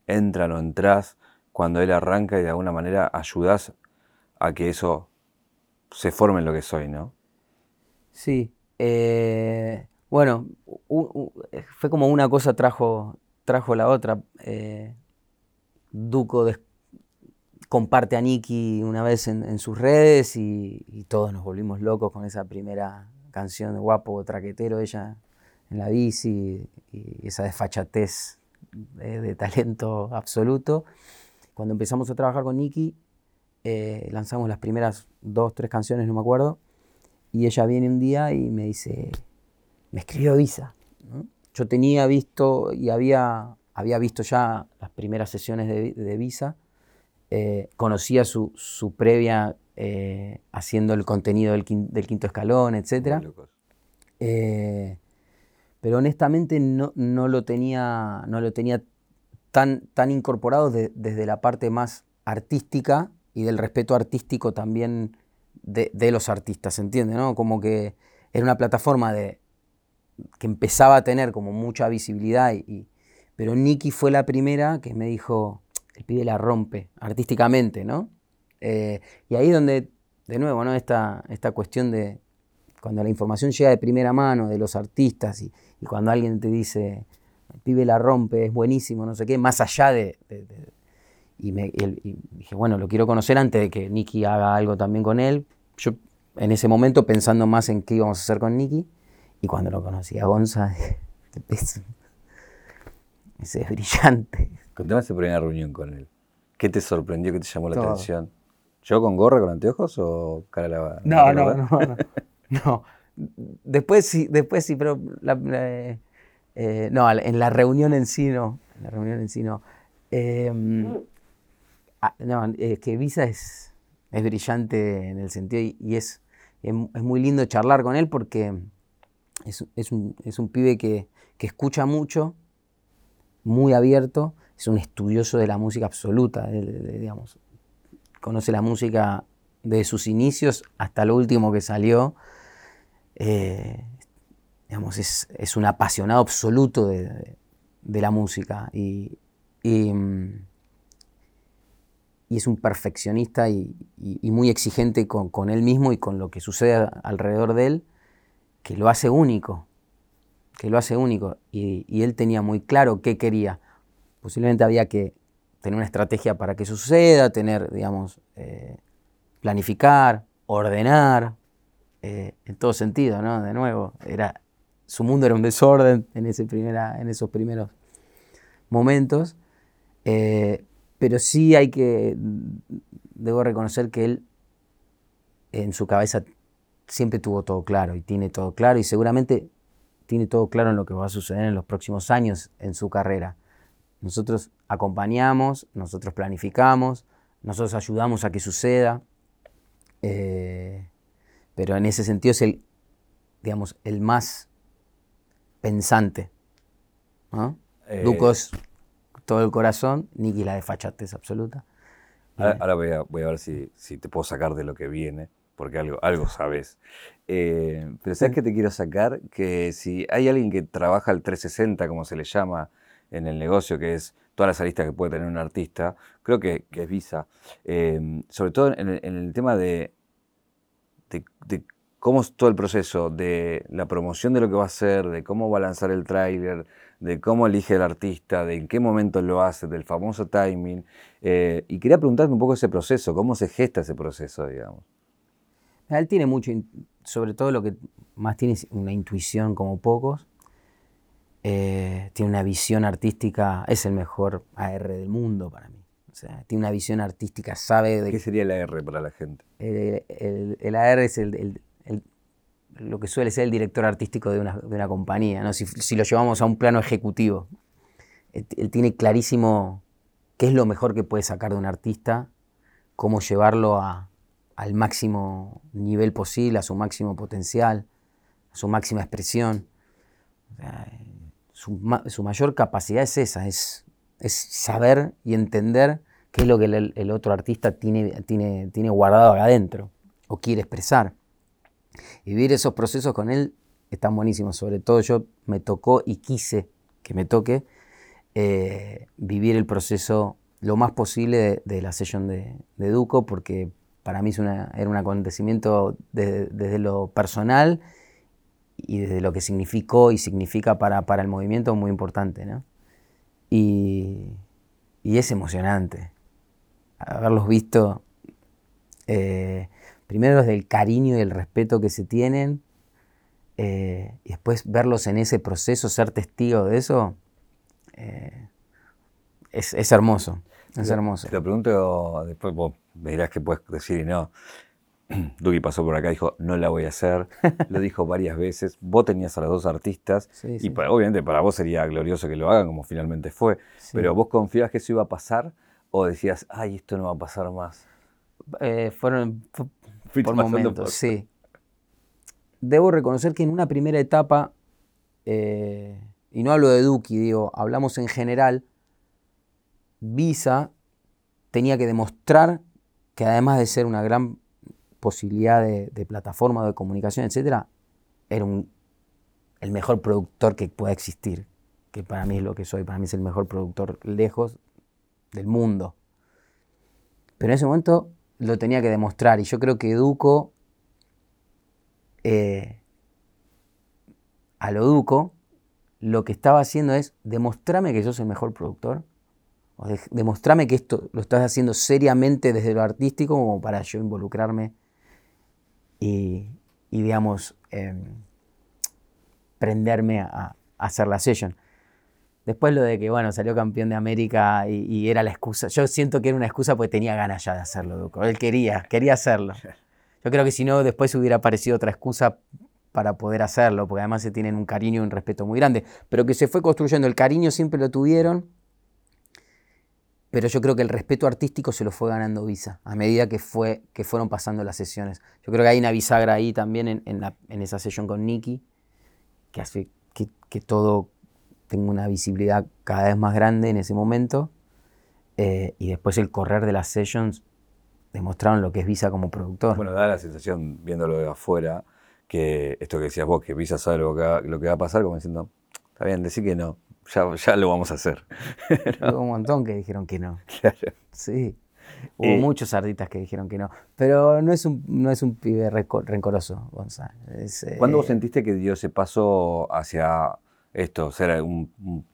S1: entran o entras cuando él arranca y de alguna manera ayudas a que eso se forme en lo que soy, ¿no?
S2: Sí. Eh, bueno, fue como una cosa trajo, trajo la otra. Eh, Duco comparte a Nicky una vez en, sus redes y, todos nos volvimos locos con esa primera canción de guapo traquetero, ella en la bici y, esa desfachatez de, talento absoluto. Cuando empezamos a trabajar con Nicky, eh, lanzamos las primeras dos, tres canciones, no me acuerdo, y ella viene un día y me dice, me escribió Visa. Yo tenía visto y había, había visto ya las primeras sesiones de, de Visa eh, conocía su, previa eh, haciendo el contenido del, quinto escalón, etc. Eh, pero honestamente no, lo tenía, no lo tenía tan, tan incorporado desde la parte más artística y del respeto artístico también de, los artistas, ¿entiendes? ¿no? Como que era una plataforma de, que empezaba a tener como mucha visibilidad, y, pero Nicky fue la primera que me dijo, el pibe la rompe artísticamente, ¿no? Eh, y ahí donde, de nuevo, ¿no? Esta, esta cuestión de cuando la información llega de primera mano de los artistas y, cuando alguien te dice, el pibe la rompe, es buenísimo, no sé qué, más allá de... y, me, dije, bueno, lo quiero conocer antes de que Nicky haga algo también con él. Yo en ese momento pensando más en qué íbamos a hacer con Nicky, y cuando lo conocí a Gonza, ese es brillante.
S1: Contame esa primera reunión con él. ¿Qué te sorprendió, qué te llamó la atención? ¿Yo con gorra, con anteojos o cara lavada?
S2: No, no, no, no, no. Después sí, después sí, pero eh, no, en la reunión en sí no. En la reunión en sí no. Em, ah, no, es que Visa es, es brillante en el sentido y, es, es, muy lindo charlar con él porque es, es, un, es un, pibe que, que escucha mucho, muy abierto es un estudioso de la música absoluta, digamos. Conoce la música de sus inicios hasta lo último que salió. Eh, digamos, es, un apasionado absoluto de, la música y, mm, y, es un perfeccionista y, muy exigente con, él mismo y con lo que sucede alrededor de él, que lo hace único, que lo hace único. y él tenía muy claro qué quería posiblemente había que tener una estrategia para que suceda, tener, digamos, eh, planificar, ordenar, eh, en todo sentido, ¿no? De nuevo, era, su mundo era un desorden en, ese primera, en esos primeros momentos, eh, pero sí hay que, debo reconocer que él en su cabeza siempre tuvo todo claro y tiene todo claro y seguramente tiene todo claro en lo que va a suceder en los próximos años en su carrera. Nosotros acompañamos, nosotros planificamos, nosotros ayudamos a que suceda, eh, pero en ese sentido es el, digamos, el más pensante. ¿no? Eh, Duco es todo el corazón, Nicky la desfachatez absoluta.
S1: Ahora, voy, a, ver si, te puedo sacar de lo que viene, porque algo, algo sabes. Eh, pero ¿sabes qué te quiero sacar? Que si hay alguien que trabaja el 360, como se le llama, en el negocio, que es todas las aristas que puede tener un artista, creo que, es Visa. Em, sobre todo en el, tema de, de, cómo es todo el proceso, de la promoción de lo que va a hacer, de cómo va a lanzar el tráiler, de cómo elige el artista, de en qué momento lo hace, del famoso timing. Eh, y quería preguntarte un poco ese proceso, cómo se gesta ese proceso, digamos.
S2: Él tiene mucho, sobre todo lo que más tiene es una intuición como pocos eh, tiene una visión artística, es el mejor AR del mundo para mí. O sea, tiene una visión artística, sabe de...
S1: ¿Qué sería el AR para la gente?
S2: El, AR es el, lo que suele ser el director artístico de una, compañía, ¿no? si, lo llevamos a un plano ejecutivo. Él, tiene clarísimo qué es lo mejor que puede sacar de un artista, cómo llevarlo al máximo nivel posible, a su máximo potencial, a su máxima expresión. Su, mayor capacidad es esa, es, saber y entender qué es lo que el, otro artista tiene, tiene, tiene guardado acá adentro o quiere expresar. Y vivir esos procesos con él están buenísimos. Sobre todo yo me tocó y quise que me toque eh, vivir el proceso lo más posible de, la sesión de, Duco, porque para mí es una, era un acontecimiento desde lo personal y desde lo que significó y significa para, para el movimiento muy importante. ¿no? Y, y, es emocionante haberlos visto, eh, primero desde el cariño y el respeto que se tienen, eh, y después verlos en ese proceso, ser testigo de eso, eh, es, es, hermoso. Es hermoso.
S1: Te lo pregunto después, vos me dirás que puedes decir y no. Duki pasó por acá, dijo, no la voy a hacer. Lo dijo varias veces. Vos tenías a los dos artistas y obviamente para vos sería glorioso que lo hagan como finalmente fue. Pero vos confiabas que eso iba a pasar o decías, ay, esto no va a pasar más.
S2: Eh, fueron por momentos, sí. Debo reconocer que en una primera etapa, eh, y no hablo de Duki, digo, hablamos en general, Visa tenía que demostrar que además de ser una gran posibilidad de, plataforma, de comunicación, etcétera, era el mejor productor que pueda existir, que para mí es lo que soy, para mí es el mejor productor lejos del mundo. Pero en ese momento lo tenía que demostrar y yo creo que Duco, eh, a lo Duco, lo que estaba haciendo es demostrarme que sos el mejor productor, o que esto lo estás haciendo seriamente desde lo artístico como para yo involucrarme y, digamos, em, prenderme a, hacer la session. Después lo de que, bueno, salió campeón de América y, era la excusa. Yo siento que era una excusa porque tenía ganas ya de hacerlo, Duco. Él quería, quería hacerlo. Yo creo que si no, después hubiera aparecido otra excusa para poder hacerlo, porque además se tienen un cariño y un respeto muy grande. Pero que se fue construyendo. El cariño siempre lo tuvieron, pero yo creo que el respeto artístico se lo fue ganando Visa a medida que, fue, que fueron pasando las sesiones. Yo creo que hay una bisagra ahí también en, esa sesión con Nicky, que hace que, todo tenga una visibilidad cada vez más grande en ese momento. Eh, y después el correr de las sessions demostraron lo que es Visa como productor.
S1: Bueno, da la sensación, viéndolo de afuera, que esto que decías vos, que Visa sabe lo que va, lo que va a pasar, como diciendo, está bien, decir que no, ya, ya lo vamos a hacer.
S2: Hubo un montón que dijeron que no. Claro. Sí. Hubo muchos artistas que dijeron que no. Pero no es un, no es un pibe rencoroso, Gonzalo.
S1: ¿Cuándo vos eh, sentiste que dio ese paso hacia esto, ser un,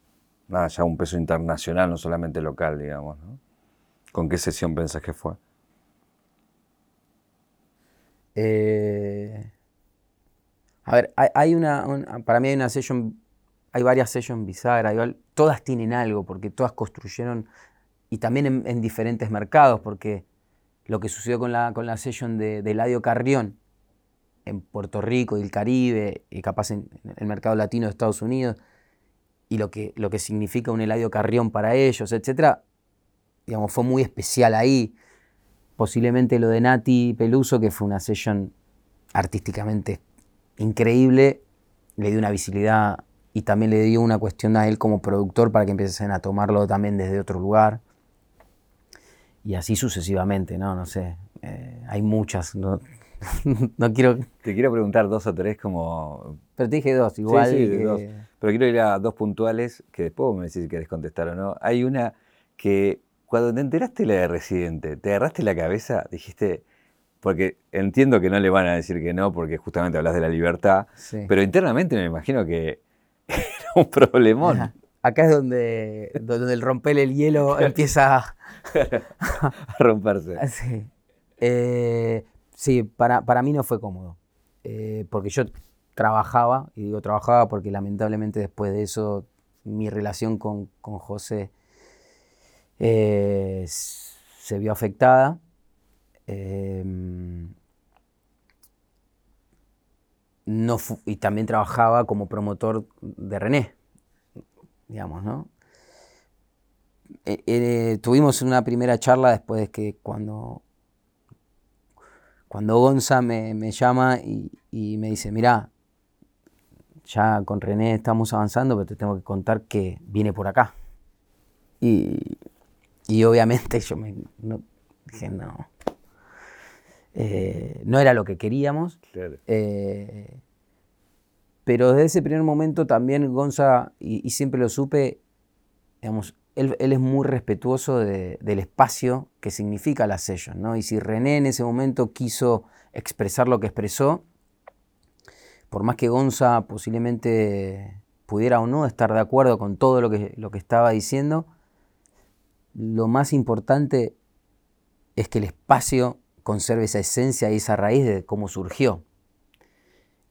S1: nada, ya un peso internacional, no solamente local, digamos? ¿no? ¿Con qué sesión pensás que fue?
S2: Eh, a ver, hay, una, para mí hay una session, hay varias sessions bizarras, todas tienen algo, porque todas construyeron, y también en, diferentes mercados, porque lo que sucedió con la, con la session de, Eladio Carrión en Puerto Rico y el Caribe, y capaz en, el mercado latino de Estados Unidos, y lo que, lo que significa un Eladio Carrión para ellos, etcétera, digamos, fue muy especial ahí. Posiblemente lo de Nati Peluso, que fue una session artísticamente increíble, le dio una visibilidad y también le dio una cuestión a él como productor para que empiecen a tomarlo también desde otro lugar. Y así sucesivamente, ¿no? No sé, eh, hay muchas, no, quiero...
S1: Te quiero preguntar dos o tres como...
S2: Pero te dije dos, igual. Sí,
S1: dos. Pero quiero ir a dos puntuales que después me decís si querés contestar o no. Hay una que cuando te enteraste la de Residente, te agarraste la cabeza, dijiste, porque entiendo que no le van a decir que no, porque justamente hablas de la libertad, pero internamente me imagino que era un problemón.
S2: Acá es donde, donde el romper el hielo empieza a,
S1: romperse.
S2: Sí, eh, sí para, para, mí no fue cómodo, eh, porque yo trabajaba, y digo trabajaba porque lamentablemente después de eso mi relación con, con José eh, se vio afectada. Em, no y también trabajaba como promotor de René, digamos, ¿no? Eh, eh, tuvimos una primera charla después de que cuando, cuando Gonza me, llama y, me dice, mira, ya con René estamos avanzando, pero te tengo que contar que viene por acá. Y, obviamente yo me dije, no, eh, no era lo que queríamos. Eh, pero desde ese primer momento también Gonza, y, siempre lo supe, digamos, él, es muy respetuoso del espacio que significa la session, ¿no? Y si René en ese momento quiso expresar lo que expresó, por más que Gonza posiblemente pudiera o no estar de acuerdo con todo lo que, lo que estaba diciendo, lo más importante es que el espacio conserve esa esencia y esa raíz de cómo surgió.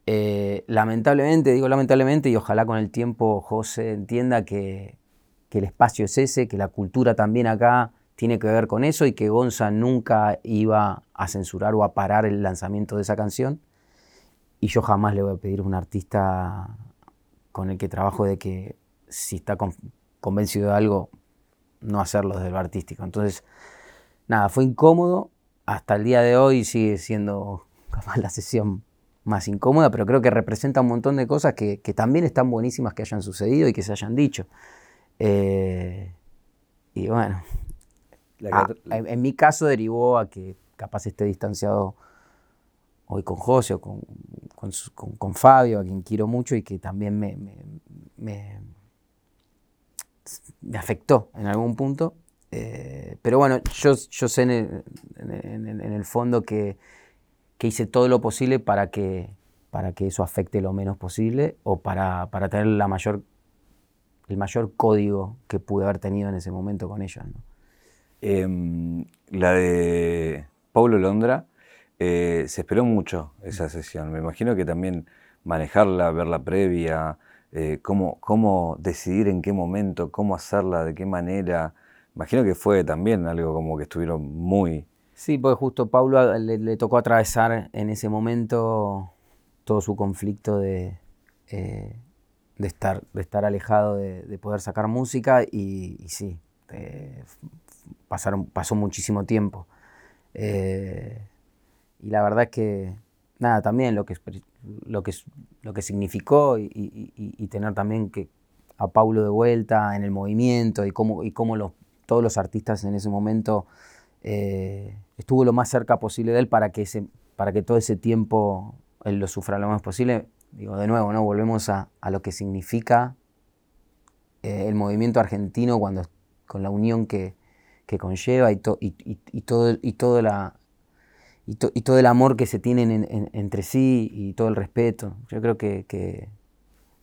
S2: Eh, lamentablemente, digo lamentablemente, y ojalá con el tiempo José entienda que, el espacio es ese, que la cultura también acá tiene que ver con eso y que Gonza nunca iba a censurar o a parar el lanzamiento de esa canción. Y yo jamás le voy a pedir a un artista con el que trabajo de que si está convencido de algo, no hacerlo desde lo artístico. Entonces, nada, fue incómodo, hasta el día de hoy sigue siendo la sesión más incómoda, pero creo que representa un montón de cosas que, también están buenísimas que hayan sucedido y que se hayan dicho. Eh, y bueno, en, mi caso derivó a que capaz esté distanciado hoy con José o con, con, Fabio, a quien quiero mucho y que también me, me, afectó en algún punto. Eh, pero bueno, yo, yo sé en el, fondo que, que, hice todo lo posible para que, para que eso afecte lo menos posible o para, para tener la mayor, el mayor código que pude haber tenido en ese momento con ellos.
S1: Em, la de Paulo Londra, eh, se esperó mucho esa sesión. Me imagino que también manejarla, verla previa, eh, cómo, cómo decidir en qué momento, cómo hacerla, de qué manera. Imagino que fue también algo como que estuvieron muy...
S2: Sí, porque justo Paulo le, tocó atravesar en ese momento todo su conflicto de, eh, de, estar, de estar alejado de, poder sacar música y, sí, pasaron, pasó muchísimo tiempo. Y la verdad es que, nada, también lo que, lo que, lo que significó y, tener también que a Paulo de vuelta en el movimiento y cómo, y cómo los, todos los artistas en ese momento eh, estuvo lo más cerca posible de él para que, ese, para que todo ese tiempo él lo sufra lo más posible. Digo, de nuevo, ¿no? volvemos a, lo que significa eh, el movimiento argentino cuando, con la unión que, conlleva y, y, todo, y toda la, y, todo el amor que se tienen entre sí y todo el respeto. Yo creo que, que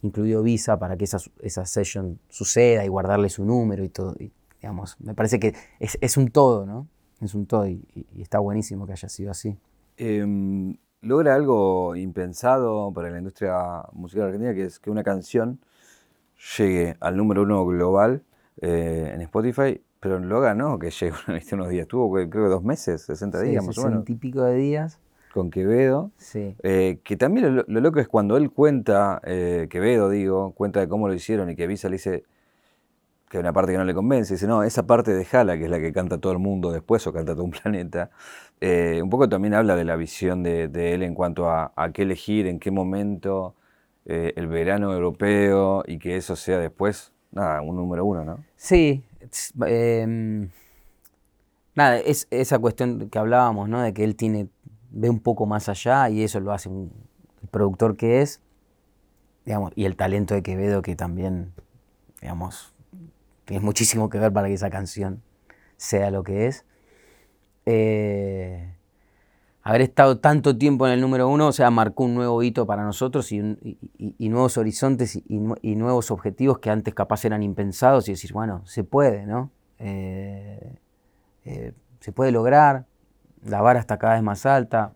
S2: incluido Visa para que esa, esa session suceda y guardarle su número y todo. Digamos, me parece que es, un todo, ¿no? Es un todo y, está buenísimo que haya sido así.
S1: Em, logra algo impensado para la industria musical argentina, que es que una canción llegue al número uno global eh, en Spotify pero lo ganó, que llegó unos días. Tuvo, creo que dos meses, 60 días más o menos.
S2: típico de días.
S1: Con Quevedo.
S2: Sí.
S1: Eh, que también lo, loco es cuando él cuenta, eh, Quevedo digo, cuenta de cómo lo hicieron y que Visa le dice que hay una parte que no le convence. Dice, no, esa parte de Jala, que es la que canta todo el mundo después o canta todo un planeta. Eh, un poco también habla de la visión de, él en cuanto a, qué elegir, en qué momento, el verano europeo y que eso sea después, nada, un número uno, ¿no?
S2: Sí, Em, nada, es esa cuestión que hablábamos, ¿no? De que él tiene, ve un poco más allá y eso lo hace un, el productor que es, digamos, y el talento de Quevedo que también, digamos, tiene muchísimo que ver para que esa canción sea lo que es. Eh, haber estado tanto tiempo en el número uno, o sea, marcó un nuevo hito para nosotros y, nuevos horizontes y, nuevos objetivos que antes capaz eran impensados y decir, bueno, se puede, ¿no? Eh, eh, se puede lograr, la vara está cada vez más alta,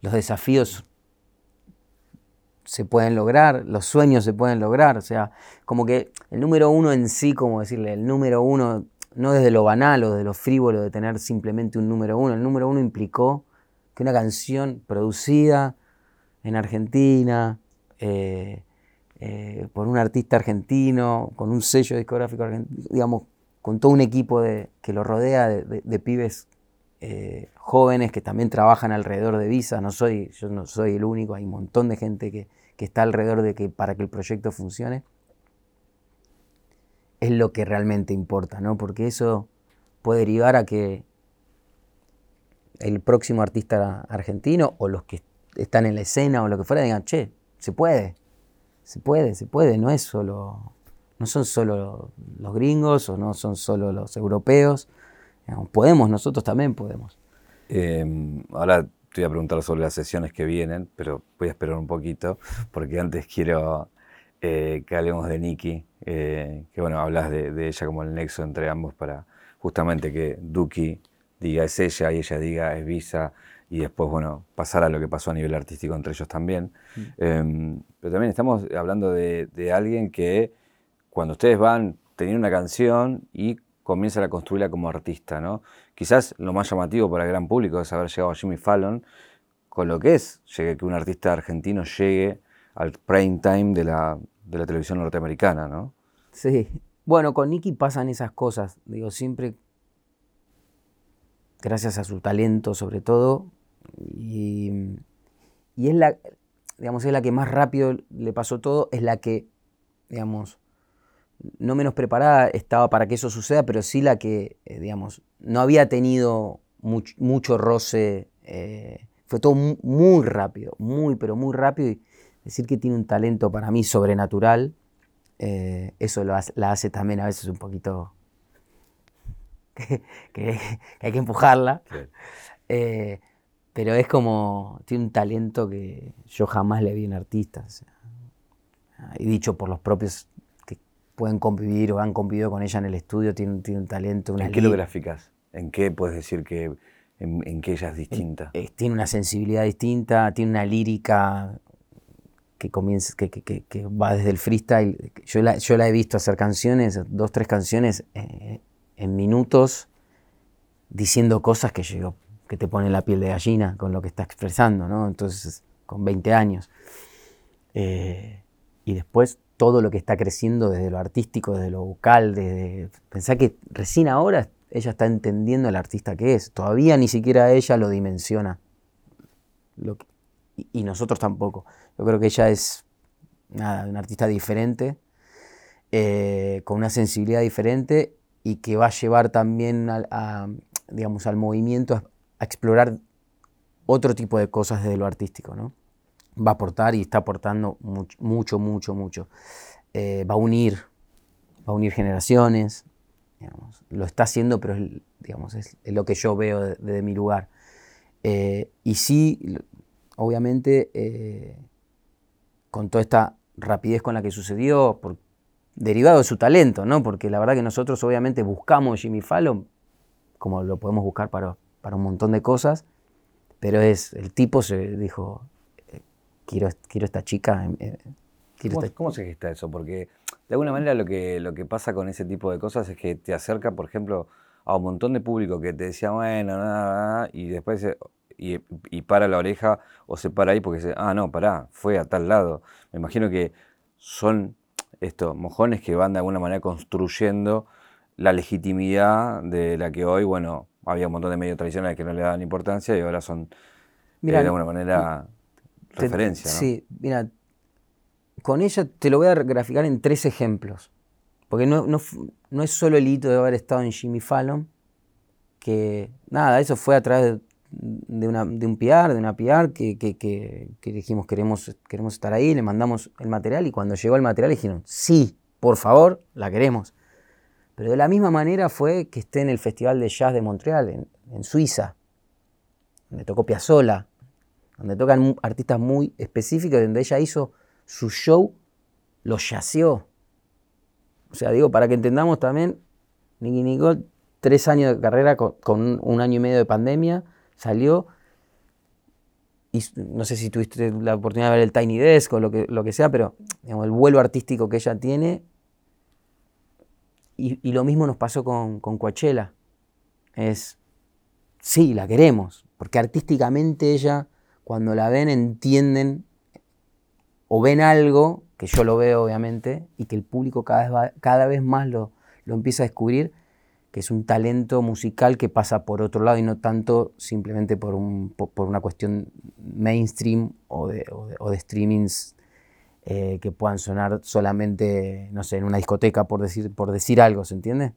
S2: los desafíos se pueden lograr, los sueños se pueden lograr, o sea, como que el número uno en sí, como decirle, el número uno no desde lo banal o de lo frívolo de tener simplemente un número uno. El número uno implicó que una canción producida en Argentina, eh, eh, por un artista argentino, con un sello discográfico argentino, digamos, con todo un equipo que lo rodea de, pibes eh, jóvenes que también trabajan alrededor de Visa. No soy, yo no soy el único, hay un montón de gente que, que está alrededor de que para que el proyecto funcione es lo que realmente importa, ¿no? Porque eso puede derivar a que el próximo artista argentino o los que están en la escena o lo que fuera digan, che, se puede, se puede, se puede, no es solo, no son solo los gringos o no son solo los europeos, podemos, nosotros también podemos.
S1: Em, ahora te voy a preguntar sobre las sesiones que vienen, pero voy a esperar un poquito, porque antes quiero eh, que hablemos de Nikki, eh, que bueno, hablas de, ella como el nexo entre ambos para justamente que Duki diga es ella y ella diga es Visa y después, bueno, pasar a lo que pasó a nivel artístico entre ellos también. Mm. Em, pero también estamos hablando de, alguien que cuando ustedes van teniendo una canción y comienzan a construirla como artista, ¿no? Quizás lo más llamativo para el gran público es haber llegado a Jimmy Fallon con lo que es que un artista argentino llegue al prime time de la, de la televisión norteamericana, ¿no?
S2: Sí. Bueno, con Nicky pasan esas cosas. Digo, siempre, gracias a su talento sobre todo, y, es la, digamos, es la que más rápido le pasó todo, es la que, digamos, no menos preparada estaba para que eso suceda, pero sí la que, eh, digamos, no había tenido mucho roce Eh, fue todo muy rápido, muy, pero muy rápido. Y decir que tiene un talento para mí sobrenatural, eh, eso lo la hace también a veces un poquito que, hay que empujarla. Pero es como, tiene un talento que yo jamás le vi en artistas. y dicho por los propios que pueden convivir o han convivido con ella en el estudio, tiene, tiene un talento.
S1: Una ¿En qué lo graficas? ¿En qué puedes decir que en, que ella es distinta?
S2: tiene una sensibilidad distinta, tiene una lírica que comienza, que, que, va desde el freestyle. Yo la, yo la, he visto hacer canciones, dos, tres canciones eh, en minutos, diciendo cosas que que te pone la piel de gallina con lo que está expresando, ¿no? Entonces, con 20 años. Eh, y después todo lo que está creciendo desde lo artístico, desde lo vocal, desde... Pensá que recién ahora ella está entendiendo el artista que es. Todavía ni siquiera ella lo dimensiona. y, nosotros tampoco. Yo creo que ella es una artista diferente, eh, con una sensibilidad diferente y que va a llevar también digamos, al movimiento a explorar otro tipo de cosas desde lo artístico, ¿no? Va a aportar y está aportando mucho, mucho, mucho, mucho. Eh, va a unir, va a unir generaciones, lo está haciendo, pero es, digamos, es, lo que yo veo desde mi lugar. Eh, y sí, obviamente, eh, con toda esta rapidez con la que sucedió, por, derivado de su talento, ¿no? Porque la verdad que nosotros obviamente buscamos Jimmy Fallon, como lo podemos buscar para para un montón de cosas, pero es, el tipo se dijo, quiero, quiero esta chica.
S1: Eh, ¿Cómo, se gesta eso? Porque de alguna manera lo que, lo que pasa con ese tipo de cosas es que te acerca, por ejemplo, a un montón de público que te decía, bueno, nada, y después y, para la oreja o se para ahí porque dice, ah, no, pará, fue a tal lado. Me imagino que son estos mojones que van de alguna manera construyendo la legitimidad de la que hoy, bueno, había un montón de medios tradicionales que no le daban importancia y ahora son eh, de alguna manera referencia.
S2: Sí, mira, con ella te lo voy a graficar en tres ejemplos. Porque no, no, es solo el hito de haber estado en Jimmy Fallon, que nada, eso fue a través de, una, de un PR, de una PR, que, que, dijimos queremos, queremos estar ahí, le mandamos el material y cuando llegó el material dijeron, sí, por favor, la queremos. Pero de la misma manera fue que esté en el Festival de Jazz de Montreal, en, Suiza, donde tocó Piazzolla, donde tocan artistas muy específicos, donde ella hizo su show, lo yaceó. O sea, digo, para que entendamos también, Nicky Nicole, tres años de carrera con, un año y medio de pandemia, salió y no sé si tuviste la oportunidad de ver el Tiny Desk o lo que, lo que sea, pero el vuelo artístico que ella tiene y, lo mismo nos pasó con, con Coachella. Es, sí, la queremos, porque artísticamente ella, cuando la ven, entienden o ven algo, que yo lo veo obviamente, y que el público cada vez, cada vez más lo, lo empieza a descubrir, que es un talento musical que pasa por otro lado y no tanto simplemente por, un, por, una cuestión mainstream o de, o de streamings eh, que puedan sonar solamente, no sé, en una discoteca, por decir, por decir algo, ¿se entiende?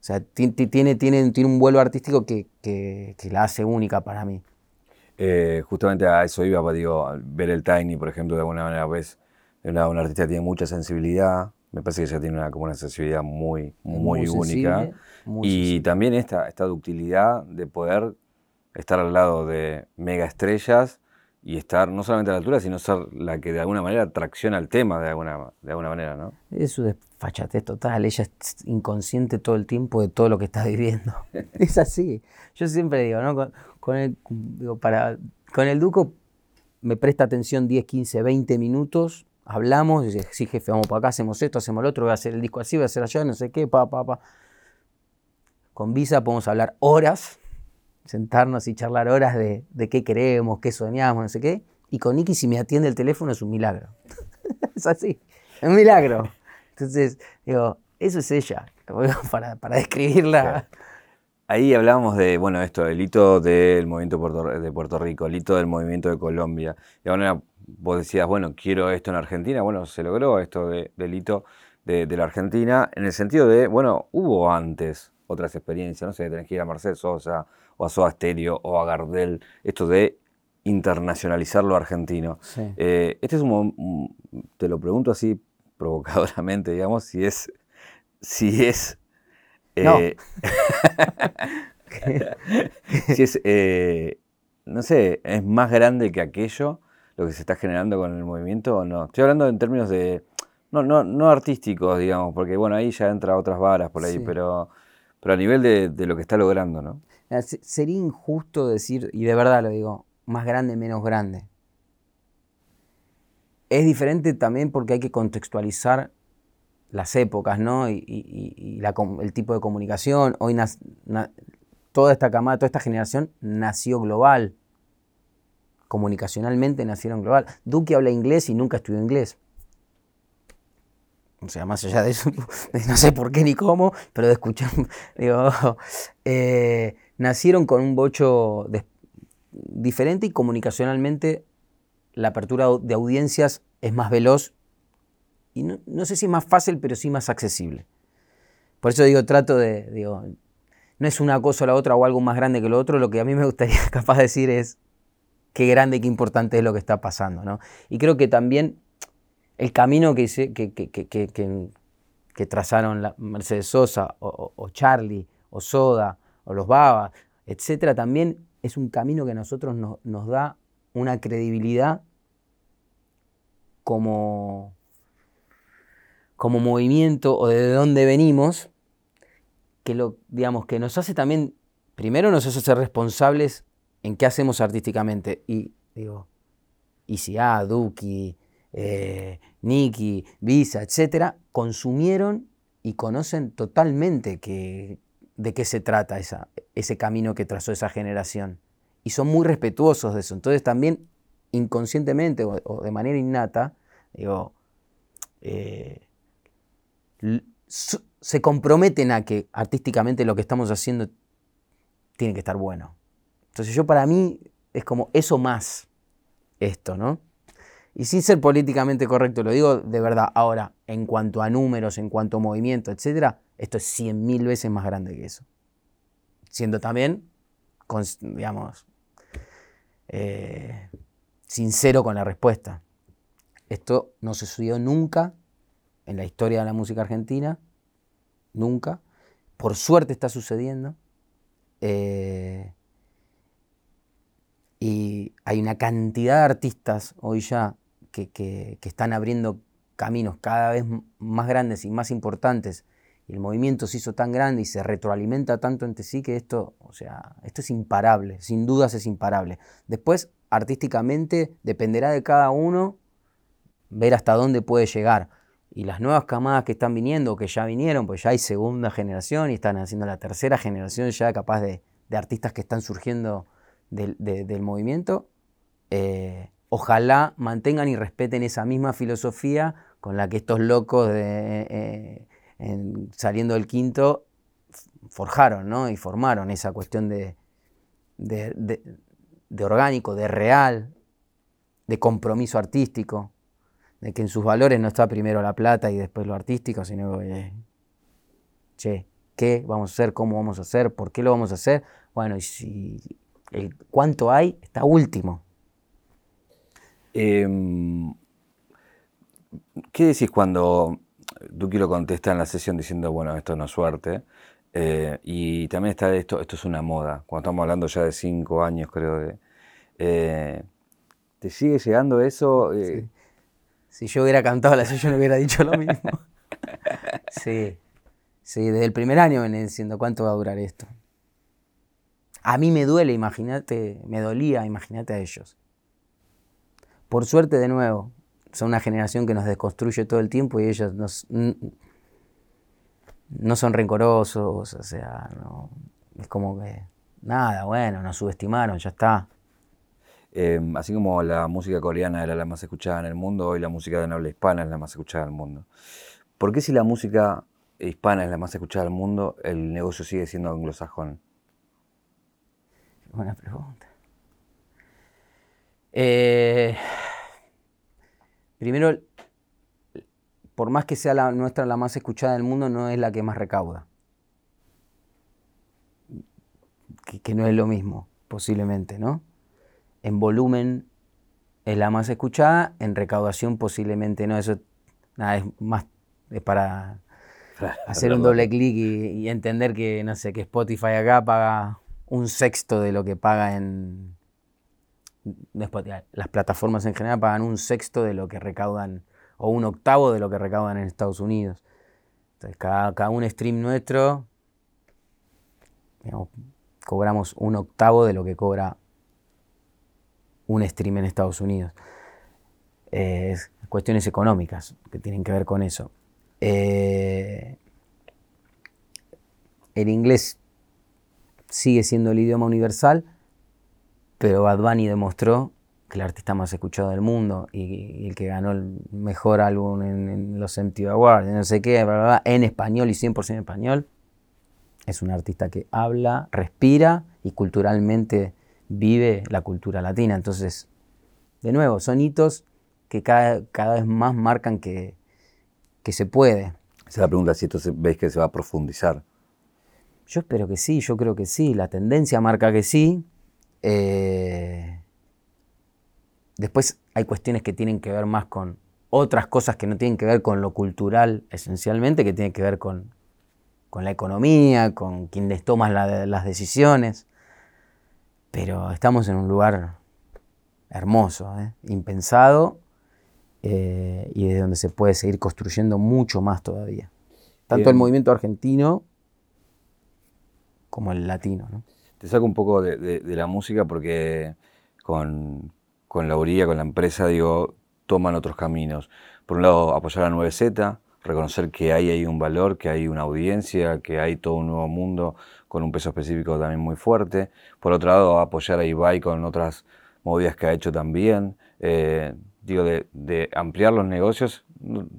S2: O sea, tiene, tiene, tiene un vuelo artístico que, que, la hace única para mí.
S1: Eh, justamente a eso iba, pues, digo, ver el Tiny, por ejemplo, de alguna manera, ves, un artista que tiene mucha sensibilidad, me parece que ella tiene una, como una sensibilidad muy, muy, única. y también esta, esta ductilidad de poder estar al lado de mega estrellas y estar no solamente a la altura, sino ser la que de alguna manera tracciona el tema de alguna, de alguna manera, ¿no?
S2: Es su desfachatez total, ella es inconsciente todo el tiempo de todo lo que está viviendo. es así. Yo siempre digo, ¿no? Con, el, para, con el Duco me presta atención 10, 15, 20 minutos, hablamos, dice, sí, jefe, vamos para acá, hacemos esto, hacemos lo otro, voy a hacer el disco así, voy a hacer allá, no sé qué, pa, pa, pa. Con Visa podemos hablar horas sentarnos y charlar horas de, qué queremos, qué soñamos, no sé qué. Y con Nicky, si me atiende el teléfono, es un milagro. es así, es un milagro. Entonces, digo, eso es ella, para, para describirla.
S1: Ahí hablábamos de, bueno, esto, el hito del movimiento de Puerto Rico, el hito del movimiento de Colombia. Y ahora vos decías, bueno, quiero esto en Argentina. Bueno, se logró esto del hito de, de, la Argentina, en el sentido de, bueno, hubo antes otras experiencias, no sé, tenés que ir a Mercedes Sosa o a Soda Stereo o a Gardel, esto de internacionalizar lo argentino. Eh, este es un, te lo pregunto así provocadoramente, digamos, si es, si es,
S2: no.
S1: Eh, si es, eh, no sé, es más grande que aquello lo que se está generando con el movimiento o no. Estoy hablando en términos de, no, no, no artísticos, digamos, porque bueno, ahí ya entra otras varas por ahí, pero, pero a nivel de, de, lo que está logrando, ¿no?
S2: Sería injusto decir, y de verdad lo digo, más grande, menos grande. Es diferente también porque hay que contextualizar las épocas, ¿no? Y, el tipo de comunicación. Hoy toda esta camada, toda esta generación nació global. Comunicacionalmente nacieron global. Duque habla inglés y nunca estudió inglés. O sea, más allá de eso, no sé por qué ni cómo, pero de escuchar, digo, eh, nacieron con un bocho diferente y comunicacionalmente la apertura de audiencias es más veloz y no, sé si más fácil, pero sí más accesible. Por eso digo, trato de, digo, no es una cosa o la otra o algo más grande que lo otro, lo que a mí me gustaría capaz de decir es qué grande y qué importante es lo que está pasando. ¿no? Y creo que también el camino que, que, que, que, trazaron la Mercedes Sosa o, Charlie o Soda o los Baba, etcétera, también es un camino que a nosotros nos da una credibilidad como, como movimiento o de dónde venimos, que, lo, digamos, que nos hace también, primero nos hace ser responsables en qué hacemos artísticamente. Y digo, ICA, Duki, eh, Nicky, Visa, etcétera, consumieron y conocen totalmente que, de qué se trata esa, ese camino que trazó esa generación. Y son muy respetuosos de eso. Entonces también inconscientemente o, de manera innata, digo, eh, se comprometen a que artísticamente lo que estamos haciendo tiene que estar bueno. Entonces yo para mí es como eso más esto, ¿no? Y sin ser políticamente correcto, lo digo de verdad. Ahora, en cuanto a números, en cuanto a movimiento, etcétera, esto es cien mil veces más grande que eso. Siendo también, digamos, eh, sincero con la respuesta. Esto no se sucedió nunca en la historia de la música argentina, nunca. Por suerte está sucediendo. Eh, y hay una cantidad de artistas hoy ya que, que, están abriendo caminos cada vez más grandes y más importantes. El movimiento se hizo tan grande y se retroalimenta tanto entre sí que esto, o sea, esto es imparable, sin dudas es imparable. Después, artísticamente, dependerá de cada uno ver hasta dónde puede llegar. Y las nuevas camadas que están viniendo, que ya vinieron, pues ya hay segunda generación y están haciendo la tercera generación ya capaz de, artistas que están surgiendo del, movimiento, eh, ojalá mantengan y respeten esa misma filosofía con la que estos locos de, eh, saliendo del quinto forjaron ¿no? y formaron esa cuestión de, de orgánico, de real, de compromiso artístico de que en sus valores no está primero la plata y después lo artístico, sino que, che, ¿qué vamos a hacer? ¿Cómo vamos a hacer? ¿Por qué lo vamos a hacer? Bueno, y si el cuánto hay está último.
S1: Em, ¿Qué decís cuando Duque lo contesta en la sesión diciendo, bueno, esto no es suerte? Eh, y también está esto, esto es una moda. Cuando estamos hablando ya de cinco años, creo, de, eh, ¿te sigue llegando eso?
S2: Eh, si yo hubiera cantado la sesión, no hubiera dicho lo mismo. sí, sí, desde el primer año venía diciendo cuánto va a durar esto. A mí me duele, imagínate, me dolía, imagínate a ellos. Por suerte, de nuevo, son una generación que nos desconstruye todo el tiempo y ellos no son rencorosos, o sea, es como que, nada, bueno, nos subestimaron, ya está.
S1: Em, así como la música coreana era la más escuchada en el mundo, hoy la música de habla hispana es la más escuchada del mundo. ¿Por qué si la música hispana es la más escuchada del mundo, el negocio sigue siendo anglosajón?
S2: Buena pregunta. Eh, primero, por más que sea la nuestra la más escuchada del mundo, no es la que más recauda. que no es lo mismo, posiblemente, ¿no? En volumen es la más escuchada, en recaudación posiblemente no. Eso nada, es más es para hacer un doble clic y, entender que, no sé, que Spotify acá paga un sexto de lo que paga en. Las plataformas en general pagan un sexto de lo que recaudan, o un octavo de lo que recaudan en Estados Unidos. Entonces, cada, cada un stream nuestro, cobramos un octavo de lo que cobra un stream en Estados Unidos. es cuestiones económicas que tienen que ver con eso. Eh, el inglés sigue siendo el idioma universal, pero Bad Bunny demostró que el artista más escuchado del mundo y, el que ganó el mejor álbum en, los MTV Awards, no sé qué, en español y 100% en español, es un artista que habla, respira y culturalmente vive la cultura latina. Entonces, de nuevo, son hitos que cada, cada vez más marcan que, que se puede.
S1: Esa es la pregunta, si esto veis que se va a profundizar.
S2: Yo espero que sí, yo creo que sí, la tendencia marca que sí. Eh, después hay cuestiones que tienen que ver más con otras cosas que no tienen que ver con lo cultural esencialmente, que tienen que ver con, con la economía, con quienes toman las decisiones. Pero estamos en un lugar hermoso, ¿eh? impensado, eh, y desde donde se puede seguir construyendo mucho más todavía. Tanto el movimiento argentino como el latino.
S1: Te saco un poco de, la música porque con, con la URIA, con la empresa, digo, toman otros caminos. Por un lado, apoyar a 9Z, reconocer que hay ahí un valor, que hay una audiencia, que hay todo un nuevo mundo con un peso específico también muy fuerte. Por otro lado, apoyar a Ibai con otras movidas que ha hecho también. Eh, digo, de, ampliar los negocios,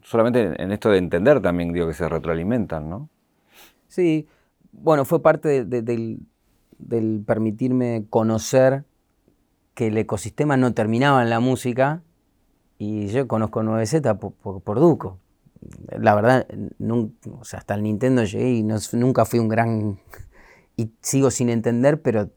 S1: solamente en esto de entender también, digo, que se retroalimentan, ¿no?
S2: Sí, bueno, fue parte del, permitirme conocer que el ecosistema no terminaba en la música y yo conozco 9Z por Duco la verdad, hasta el Nintendo llegué y nunca fui un gran... Y sigo sin entender, pero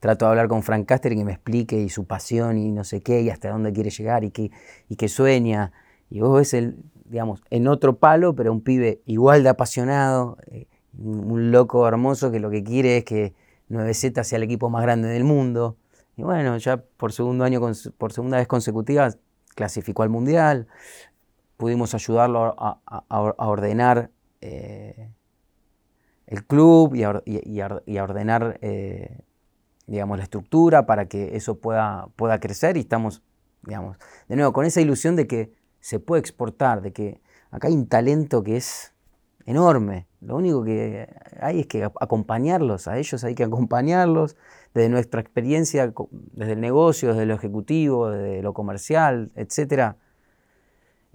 S2: trato de hablar con Frank Caster y que me explique y su pasión y no sé qué, y hasta dónde quiere llegar y que, y que sueña. Y vos ves el, digamos, en otro palo, pero un pibe igual de apasionado, eh, un loco hermoso que lo que quiere es que 9Z sea el equipo más grande del mundo. Y bueno, ya por segundo año, por segunda vez consecutiva, clasificó al Mundial pudimos ayudarlo a, ordenar eh, el club y a, ordenar eh, digamos, la estructura para que eso pueda, pueda crecer y estamos, digamos, de nuevo, con esa ilusión de que se puede exportar, de que acá hay un talento que es enorme. Lo único que hay es que acompañarlos, a ellos hay que acompañarlos desde nuestra experiencia, desde el negocio, desde lo ejecutivo, desde lo comercial, etcétera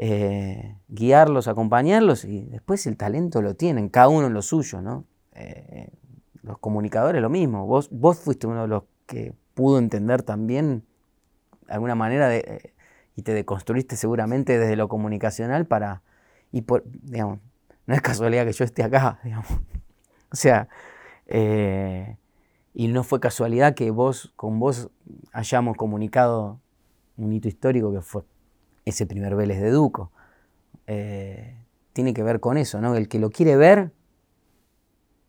S2: eh, guiarlos, acompañarlos y después el talento lo tienen, cada uno en lo suyo, ¿no? Eh, los comunicadores lo mismo, vos, vos fuiste uno de los que pudo entender también de alguna manera de, eh, y te deconstruiste seguramente desde lo comunicacional para, y por, digamos, no es casualidad que yo esté acá, digamos. O sea, y no fue casualidad que vos, con vos hayamos comunicado un hito histórico que fue ese primer Vélez de Duco. Eh, tiene que ver con eso, ¿no? El que lo quiere ver,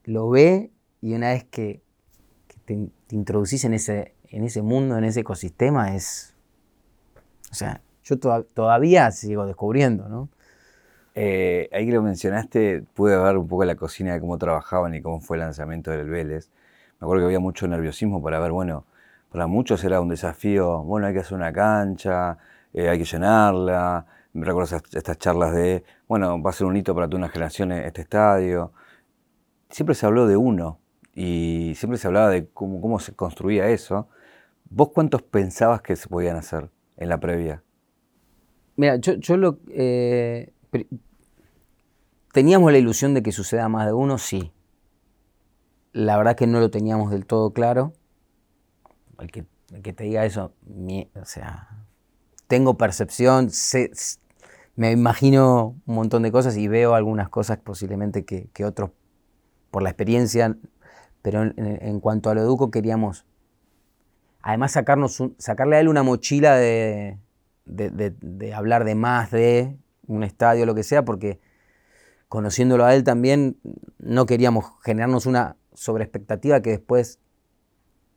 S2: lo ve y una vez que, te, introducís en ese, en ese mundo, en ese ecosistema, es... O sea, yo todavía sigo descubriendo, ¿no?
S1: Eh, ahí que lo mencionaste, pude ver un poco la cocina de cómo trabajaban y cómo fue el lanzamiento del Vélez. Me acuerdo que había mucho nerviosismo para ver, bueno, para muchos era un desafío, bueno, hay que hacer una cancha, eh, hay que llenarla. Me recuerdo estas charlas de, bueno, va a ser un hito para toda una generación este estadio. Siempre se habló de uno y siempre se hablaba de cómo, se construía eso. ¿Vos cuántos pensabas que se podían hacer en la previa?
S2: Mira, yo, yo lo... Eh, teníamos la ilusión de que suceda más de uno, sí. La verdad que no lo teníamos del todo claro. El que, el que te diga eso, o sea, tengo percepción, me imagino un montón de cosas y veo algunas cosas posiblemente que, otros, por la experiencia, pero en, cuanto a lo educo queríamos, además sacarnos sacarle a él una mochila de, de, hablar de más de un estadio, lo que sea, porque conociéndolo a él también no queríamos generarnos una sobreexpectativa que después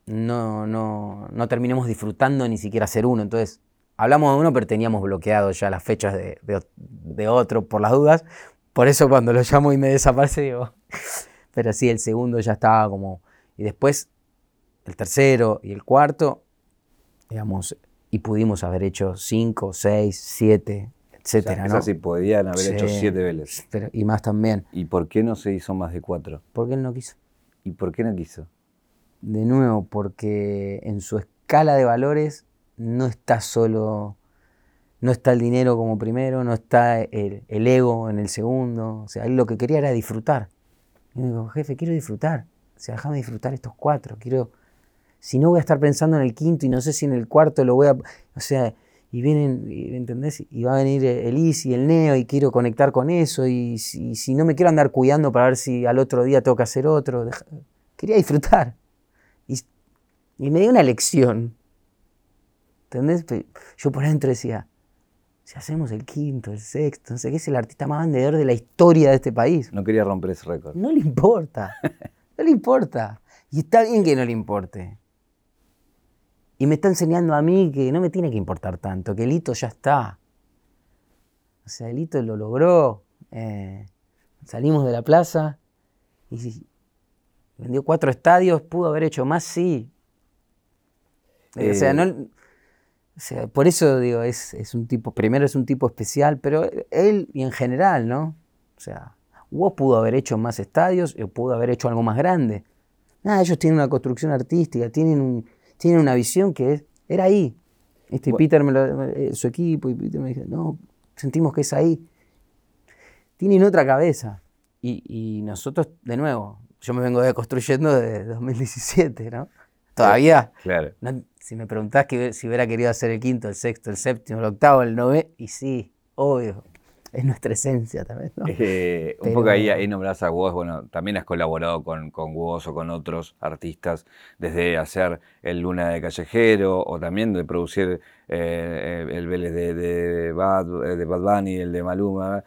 S2: no, no, no terminemos disfrutando ni siquiera ser uno. Entonces, hablamos de uno, pero teníamos bloqueado ya las fechas de, de, otro por las dudas. Por eso cuando lo llamo y me desaparece, digo. Pero sí, el segundo ya estaba como. Y después, el tercero y el cuarto, digamos, y pudimos haber hecho cinco, seis, siete, etcétera.
S1: O sí podían haber hecho siete Vélez.
S2: y más también.
S1: ¿Y por qué no se hizo más de cuatro?
S2: Porque él no quiso.
S1: ¿Y por qué no quiso?
S2: De nuevo, porque en su escala de valores no está solo, no está el dinero como primero, no está el, ego en el segundo. O sea, él lo que quería era disfrutar. Y me digo, jefe, quiero disfrutar. O sea, déjame disfrutar estos cuatro. Quiero, si no voy a estar pensando en el quinto y no sé si en el cuarto lo voy a, o sea, y vienen, ¿entendés? Y va a venir el Is y el Neo y quiero conectar con eso y si, no me quiero andar cuidando para ver si al otro día tengo que hacer otro, quería disfrutar. Y, y me dio una lección ¿Entendés? Yo por adentro decía, si hacemos el quinto, el sexto, no sé qué, es el artista más vendedor de la historia de este país.
S1: No quería romper ese récord.
S2: No le importa. no le importa. Y está bien que no le importe. Y me está enseñando a mí que no me tiene que importar tanto, que el hito ya está. O sea, el hito lo logró. Eh, salimos de la plaza y vendió cuatro estadios, pudo haber hecho más, sí. o sea, eh, no, por eso digo, es, un tipo, primero es un tipo especial, pero él y en general, ¿no? O sea, vos pudo haber hecho más estadios o pudo haber hecho algo más grande. Nada, ellos tienen una construcción artística, tienen, un, tienen una visión que es, era ahí. Este, Peter, me lo, eh, su equipo, y Peter me dijo, no, sentimos que es ahí. Tienen otra cabeza. Y, y nosotros, de nuevo, yo me vengo construyendo desde 2017, ¿no? Todavía.
S1: Claro.
S2: si me preguntás que, si hubiera querido hacer el quinto, el sexto, el séptimo, el octavo, el noveno, y sí, obvio. Es nuestra esencia también, ¿no?
S1: Eh, un poco ahí, ahí nombrás a Woz, bueno, también has colaborado con, con Woz o con otros artistas, desde hacer el Luna de Callejero o también de producir eh, el Vélez de, de, Bad, de Bad Bunny, el de Maluma.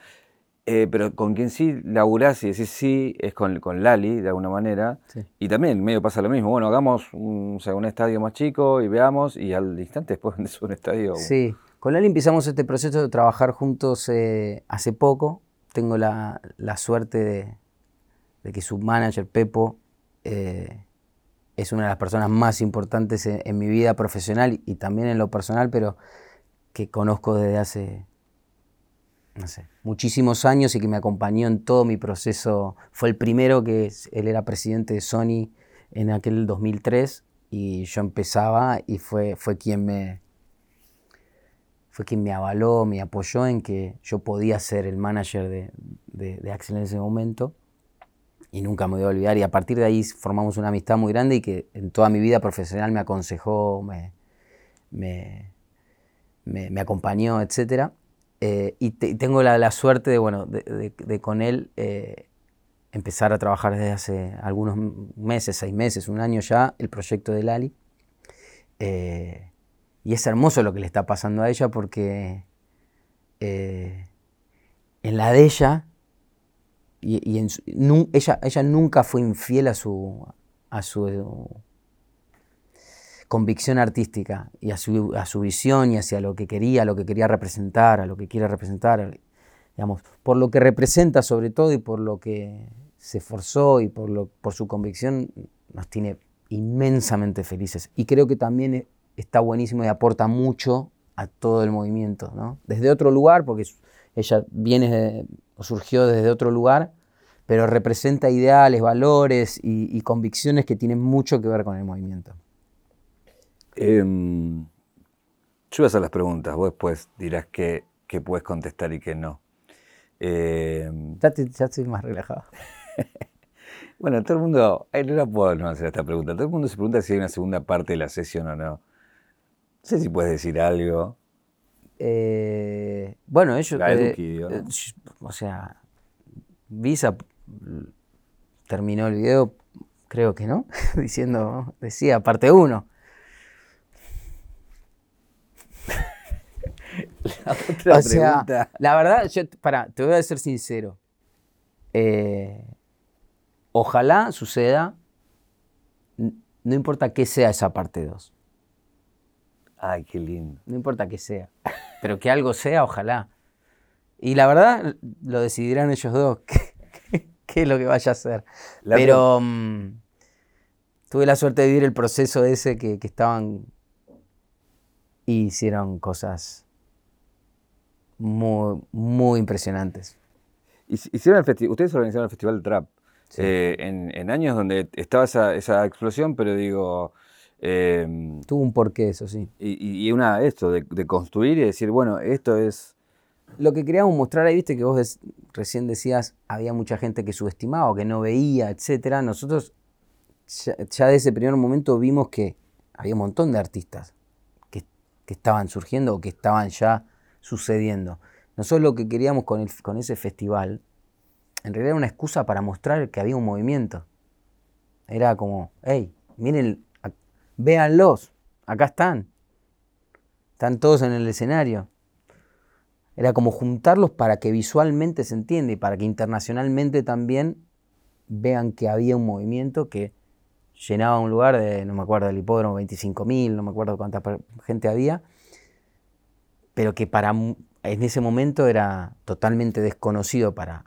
S1: Eh, pero con quien sí laburás y decís sí es con, con Lali, de alguna manera. Y también medio pasa lo mismo. Bueno, hagamos un, un estadio más chico y veamos, y al instante después vendes un estadio.
S2: Sí, con Lali empezamos este proceso de trabajar juntos eh, hace poco. Tengo la, suerte de, que su manager, Pepo, eh, es una de las personas más importantes en, mi vida profesional y también en lo personal, pero que conozco desde hace muchísimos años y que me acompañó en todo mi proceso. Fue el primero que él era presidente de Sony en aquel 2003 y yo empezaba y fue, fue quien me fue quien me avaló, me apoyó en que yo podía ser el manager de, Axel en ese momento y nunca me voy a olvidar y a partir de ahí formamos una amistad muy grande y que en toda mi vida profesional me aconsejó, me, me, acompañó, etcétera. Eh, y, tengo la, suerte de, bueno, de, con él eh, empezar a trabajar desde hace algunos meses, seis meses, un año ya, el proyecto de Lali. Eh, y es hermoso lo que le está pasando a ella porque en la de ella, y, en ella, ella nunca fue infiel a su, a su convicción artística y a su, a su visión y hacia lo que quería, a lo que quería representar, a lo que quiere representar, digamos, por lo que representa sobre todo y por lo que se esforzó y por, lo, por su convicción, nos tiene inmensamente felices. Y creo que también está buenísimo y aporta mucho a todo el movimiento, ¿no? Desde otro lugar, porque ella viene o surgió desde otro lugar, pero representa ideales, valores y convicciones que tienen mucho que ver con el movimiento.
S1: Em, yo voy a hacer las preguntas, vos después dirás qué, puedes contestar y qué no.
S2: Em, ya, estoy más relajado.
S1: bueno, todo el mundo, no la puedo no hacer esta pregunta, todo el mundo se pregunta si hay una segunda parte de la sesión o no. No sé si puedes decir algo.
S2: Eh, bueno, ellos... Eh, eh, o sea, Visa terminó el video creo que no, diciendo, decía, parte uno.
S1: La
S2: o sea, la verdad, yo, para, te voy a ser sincero. Eh, ojalá suceda, no importa qué sea esa parte 2.
S1: Ay, qué lindo.
S2: No importa qué sea, pero que algo sea, ojalá. Y la verdad, lo decidirán ellos dos, qué, es lo que vaya a ser. pero mm, tuve la suerte de vivir el proceso ese que, que estaban y hicieron cosas muy, muy impresionantes.
S1: Hicieron el ustedes organizaron el Festival Trap eh, en, años donde estaba esa, esa explosión, pero digo...
S2: Em, Tuvo un porqué, eso sí.
S1: Y, una, esto, de, construir y decir, bueno, esto es...
S2: Lo que queríamos mostrar ahí, viste que vos recién decías, había mucha gente que subestimaba o que no veía, etc. Nosotros ya, ya, de ese primer momento vimos que había un montón de artistas que, que estaban surgiendo o que estaban ya sucediendo. Nosotros lo que queríamos con, el, con ese festival, en realidad era una excusa para mostrar que había un movimiento. Era como, hey, miren, véanlos, acá están. Están todos en el escenario. Era como juntarlos para que visualmente se entienda y para que internacionalmente también vean que había un movimiento que llenaba un lugar de, no me acuerdo, del hipódromo 25.000, no me acuerdo cuánta gente había, pero que para en ese momento era totalmente desconocido para,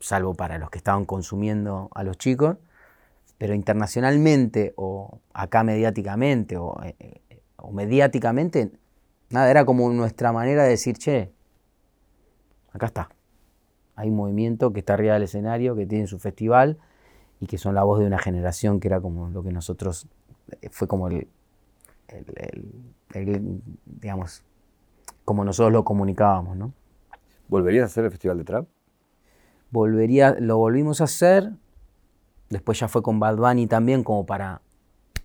S2: salvo para los que estaban consumiendo a los chicos, pero internacionalmente o acá mediáticamente o, eh, eh, mediáticamente, nada, era como nuestra manera de decir, che, acá está. Hay un movimiento que está arriba del escenario, que tiene su festival y que son la voz de una generación que era como lo que nosotros, eh, fue como el digamos, como nosotros lo comunicábamos, ¿no?
S1: ¿Volverías a hacer el Festival de Trap?
S2: Volvería, lo volvimos a hacer, después ya fue con Bad también como para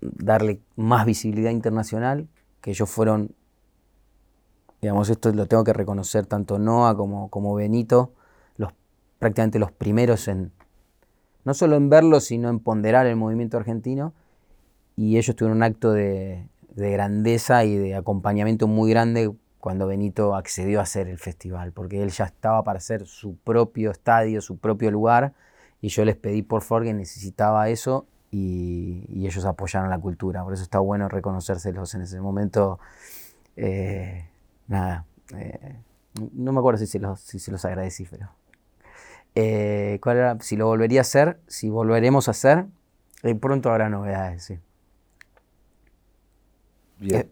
S2: darle más visibilidad internacional, que ellos fueron, digamos, esto lo tengo que reconocer, tanto Noah como, como Benito, los, prácticamente los primeros en, no solo en verlo, sino en ponderar el movimiento argentino, y ellos tuvieron un acto de, de grandeza y de acompañamiento muy grande cuando Benito accedió a hacer el festival, porque él ya estaba para hacer su propio estadio, su propio lugar, y yo les pedí por favor que necesitaba eso y, ellos apoyaron la cultura. Por eso está bueno reconocérselos en ese momento. Eh, nada, eh, no me acuerdo si se los, si se los agradecí, pero... Eh, ¿cuál era? Si lo volvería a hacer, si volveremos a hacer, pronto habrá novedades, sí.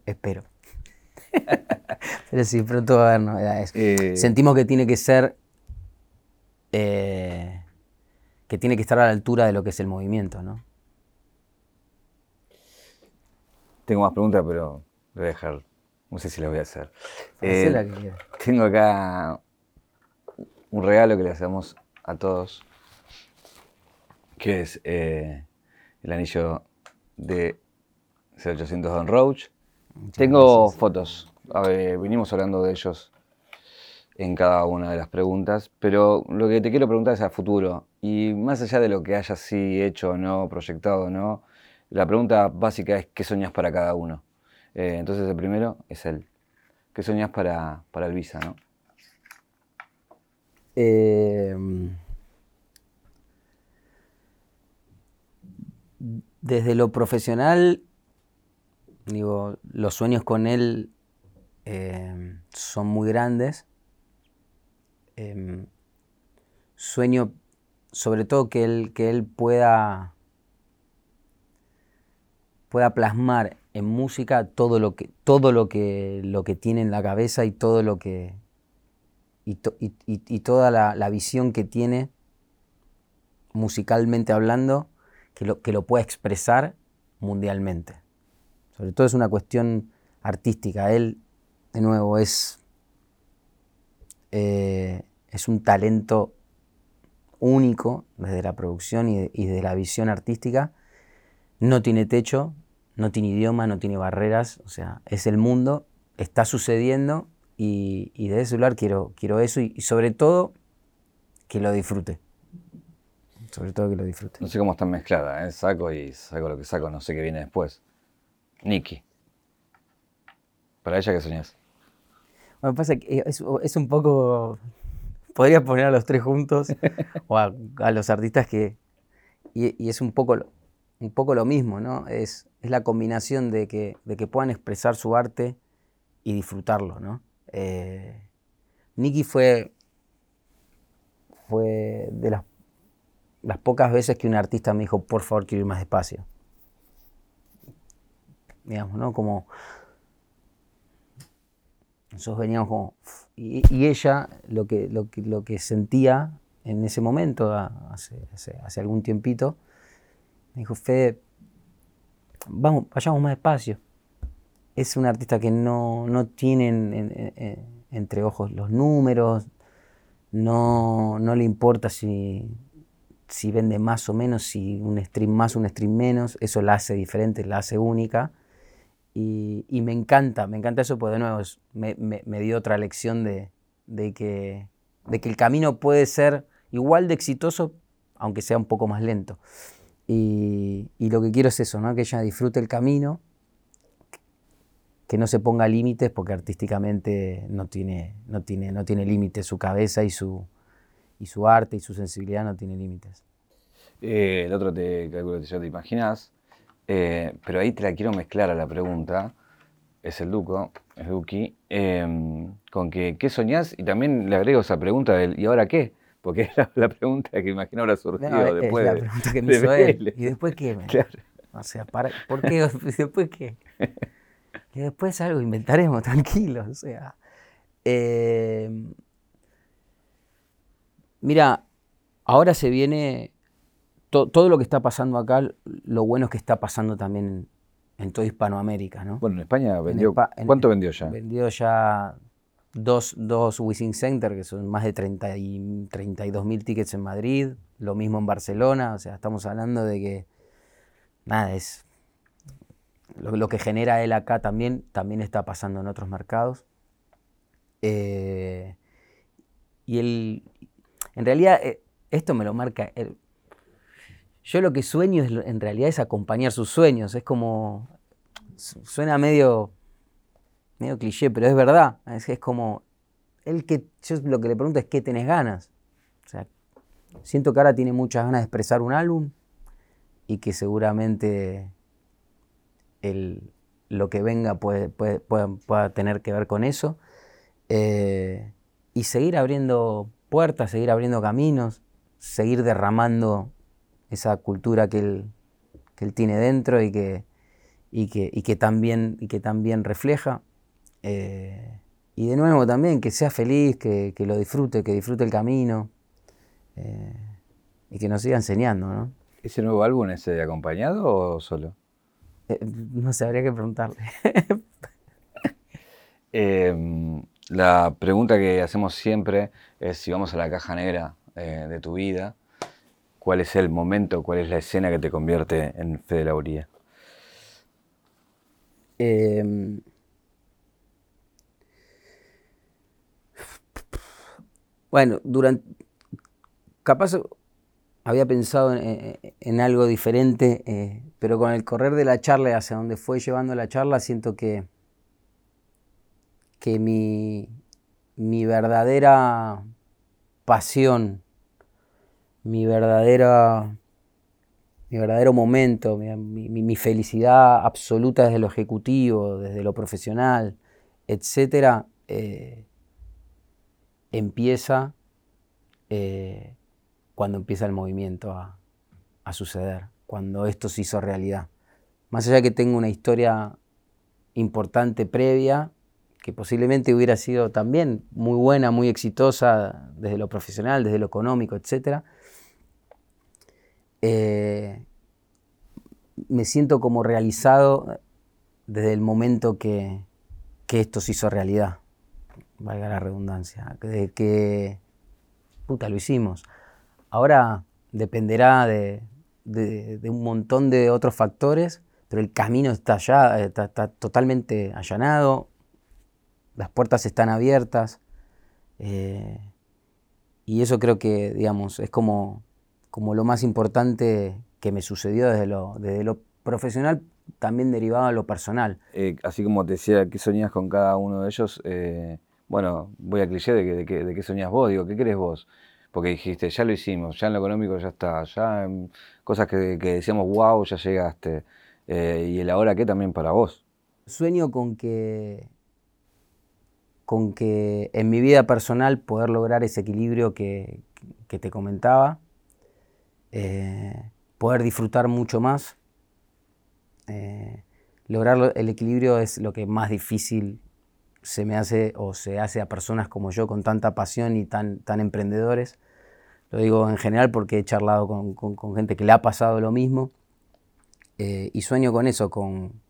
S2: espero. Pero sí, pronto va a haber novedades. Sentimos que tiene que ser. Eh, que tiene que estar a la altura de lo que es el movimiento, ¿no?
S1: Tengo más preguntas, pero lo voy a dejar. No sé si las voy a hacer. Eh, tengo acá un regalo que le hacemos a todos, que es el anillo de 0800 Don Roach. Tengo fotos. venimos hablando de ellos en cada una de las preguntas, pero lo que te quiero preguntar es a futuro. Y más allá de lo que hayas sí hecho o no, proyectado o no, la pregunta básica es ¿qué soñas para cada uno? Eh, entonces el primero es el ¿qué soñas para, para no?
S2: Em, desde lo profesional Digo, los sueños con él em, son muy grandes. Em, sueño sobre todo que él, que él pueda, pueda plasmar en música todo lo que, todo lo que, lo que tiene en la cabeza y todo lo que. y, toda la, visión que tiene musicalmente hablando, que lo, que lo pueda expresar mundialmente. Sobre todo es una cuestión artística. Él, de nuevo, es, eh, es un talento único desde la producción y, desde la visión artística. No tiene techo, no tiene idioma, no tiene barreras, o sea, es el mundo, está sucediendo y, y desde ese lugar quiero, quiero eso y, sobre todo que lo disfrute. sobre todo que lo disfrute.
S1: No sé cómo están mezcladas, ¿eh? saco y saco lo que saco, no sé qué viene después. Nicky. ¿Para ella qué soñás?
S2: Bueno, pasa que es, un poco. Podría poner a los tres juntos o a, los artistas que. Y, es un poco, un poco lo mismo, ¿no? Es, es la combinación de que, de que puedan expresar su arte y disfrutarlo, ¿no? Eh, Nicky fue, fue de las, las pocas veces que un artista me dijo, por favor, quiero ir más despacio. Digamos, ¿no? Como nosotros veníamos como... Y, ella lo que, lo, que, lo que sentía en ese momento, hace, hace, algún tiempito, me dijo, Fede, vamos, vayamos más despacio. Es un artista que no, no tiene entre ojos los números, no, no le importa si, si vende más o menos, si un stream más, un stream menos, eso la hace diferente, la hace única. Y, me encanta, me encanta eso, porque de nuevo me, dio otra lección de, que, de que el camino puede ser igual de exitoso, aunque sea un poco más lento. Y, lo que quiero es eso, ¿no? que ella disfrute el camino, que no se ponga límites, porque artísticamente no tiene, no tiene, no tiene límites su cabeza y su, y su arte y su sensibilidad no tiene límites.
S1: Eh, el otro te calculo que ya te imaginas, eh, pero ahí te la quiero mezclar a la pregunta, es el Duco, es Duki, em, con que qué soñás y también le agrego esa pregunta del ¿y ahora qué? Porque es la, pregunta que imagino habrá surgido después.
S2: Es la pregunta que me hizo él. ¿Y después qué? O sea, ¿por qué? ¿Después qué? Que después algo inventaremos, tranquilos. O sea. Em, mira, ahora se viene todo lo que está pasando acá, lo bueno es que está pasando también en, toda Hispanoamérica, ¿no?
S1: Bueno, en España vendió, ¿cuánto vendió ya?
S2: Vendió ya dos, dos Wishing Center, que son más de 30 y, 32 mil tickets en Madrid, lo mismo en Barcelona, o sea, estamos hablando de que, nada, es lo, que genera él acá también, también está pasando en otros mercados. Eh, y él, en realidad, eh, esto me lo marca, él, yo lo que sueño es, en realidad es acompañar sus sueños. Es como. Suena medio. medio cliché, pero es verdad. Es, como. Él que. Yo lo que le pregunto es qué tenés ganas. O sea, siento que ahora tiene muchas ganas de expresar un álbum y que seguramente el, lo que venga puede, pueda, tener que ver con eso. Eh, y seguir abriendo puertas, seguir abriendo caminos, seguir derramando esa cultura que él, él tiene dentro y que, y que, y que, también, y que también refleja. Eh, y de nuevo también que sea feliz, que, que lo disfrute, que disfrute el camino eh, y que nos siga enseñando. ¿no?
S1: ¿Ese nuevo álbum es acompañado o solo?
S2: Eh, no sé, habría que preguntarle.
S1: Em, la pregunta que hacemos siempre es si vamos a la caja negra de tu vida, cuál es el momento, cuál es la escena que te convierte en Fede Lauría.
S2: Em, bueno, durante. Capaz había pensado en, algo diferente, eh, pero con el correr de la charla hacia donde fue llevando la charla, siento que, que mi, mi verdadera pasión mi verdadera mi verdadero momento, mi, felicidad absoluta desde lo ejecutivo, desde lo profesional, etcétera, eh, empieza eh, cuando empieza el movimiento a, a, suceder, cuando esto se hizo realidad. Más allá de que tengo una historia importante previa, que posiblemente hubiera sido también muy buena, muy exitosa desde lo profesional, desde lo económico, etcétera, eh, me siento como realizado desde el momento que, esto se hizo realidad, valga la redundancia, de que, puta, lo hicimos. Ahora dependerá de, un montón de otros factores, pero el camino está ya, está, totalmente allanado, las puertas están abiertas, eh, y eso creo que, digamos, es como como lo más importante que me sucedió desde lo, desde lo profesional, también derivado a lo personal.
S1: Eh, así como te decía, ¿qué soñás con cada uno de ellos? Eh, bueno, voy a cliché de, que, de, que, de qué soñás vos, digo, ¿qué querés vos? Porque dijiste, ya lo hicimos, ya en lo económico ya está, ya en cosas que, que decíamos, wow, ya llegaste. Eh, y el ahora qué también para vos.
S2: Sueño con que, con que en mi vida personal poder lograr ese equilibrio que, que te comentaba, eh, poder disfrutar mucho más. Eh, lograr el equilibrio es lo que más difícil se me hace o se hace a personas como yo con tanta pasión y tan, tan emprendedores. Lo digo en general porque he charlado con, gente que le ha pasado lo mismo eh, y sueño con eso, con,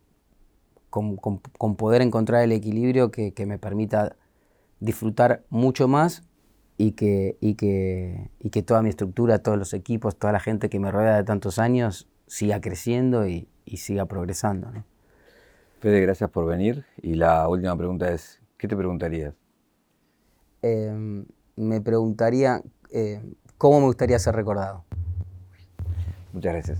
S2: con poder encontrar el equilibrio que, me permita disfrutar mucho más y que, y, que, y que toda mi estructura, todos los equipos, toda la gente que me rodea de tantos años siga creciendo y, y siga progresando. ¿no?
S1: Fede, gracias por venir. Y la última pregunta es, ¿qué te preguntarías?
S2: Eh, me preguntaría eh, cómo me gustaría ser recordado.
S1: Muchas gracias.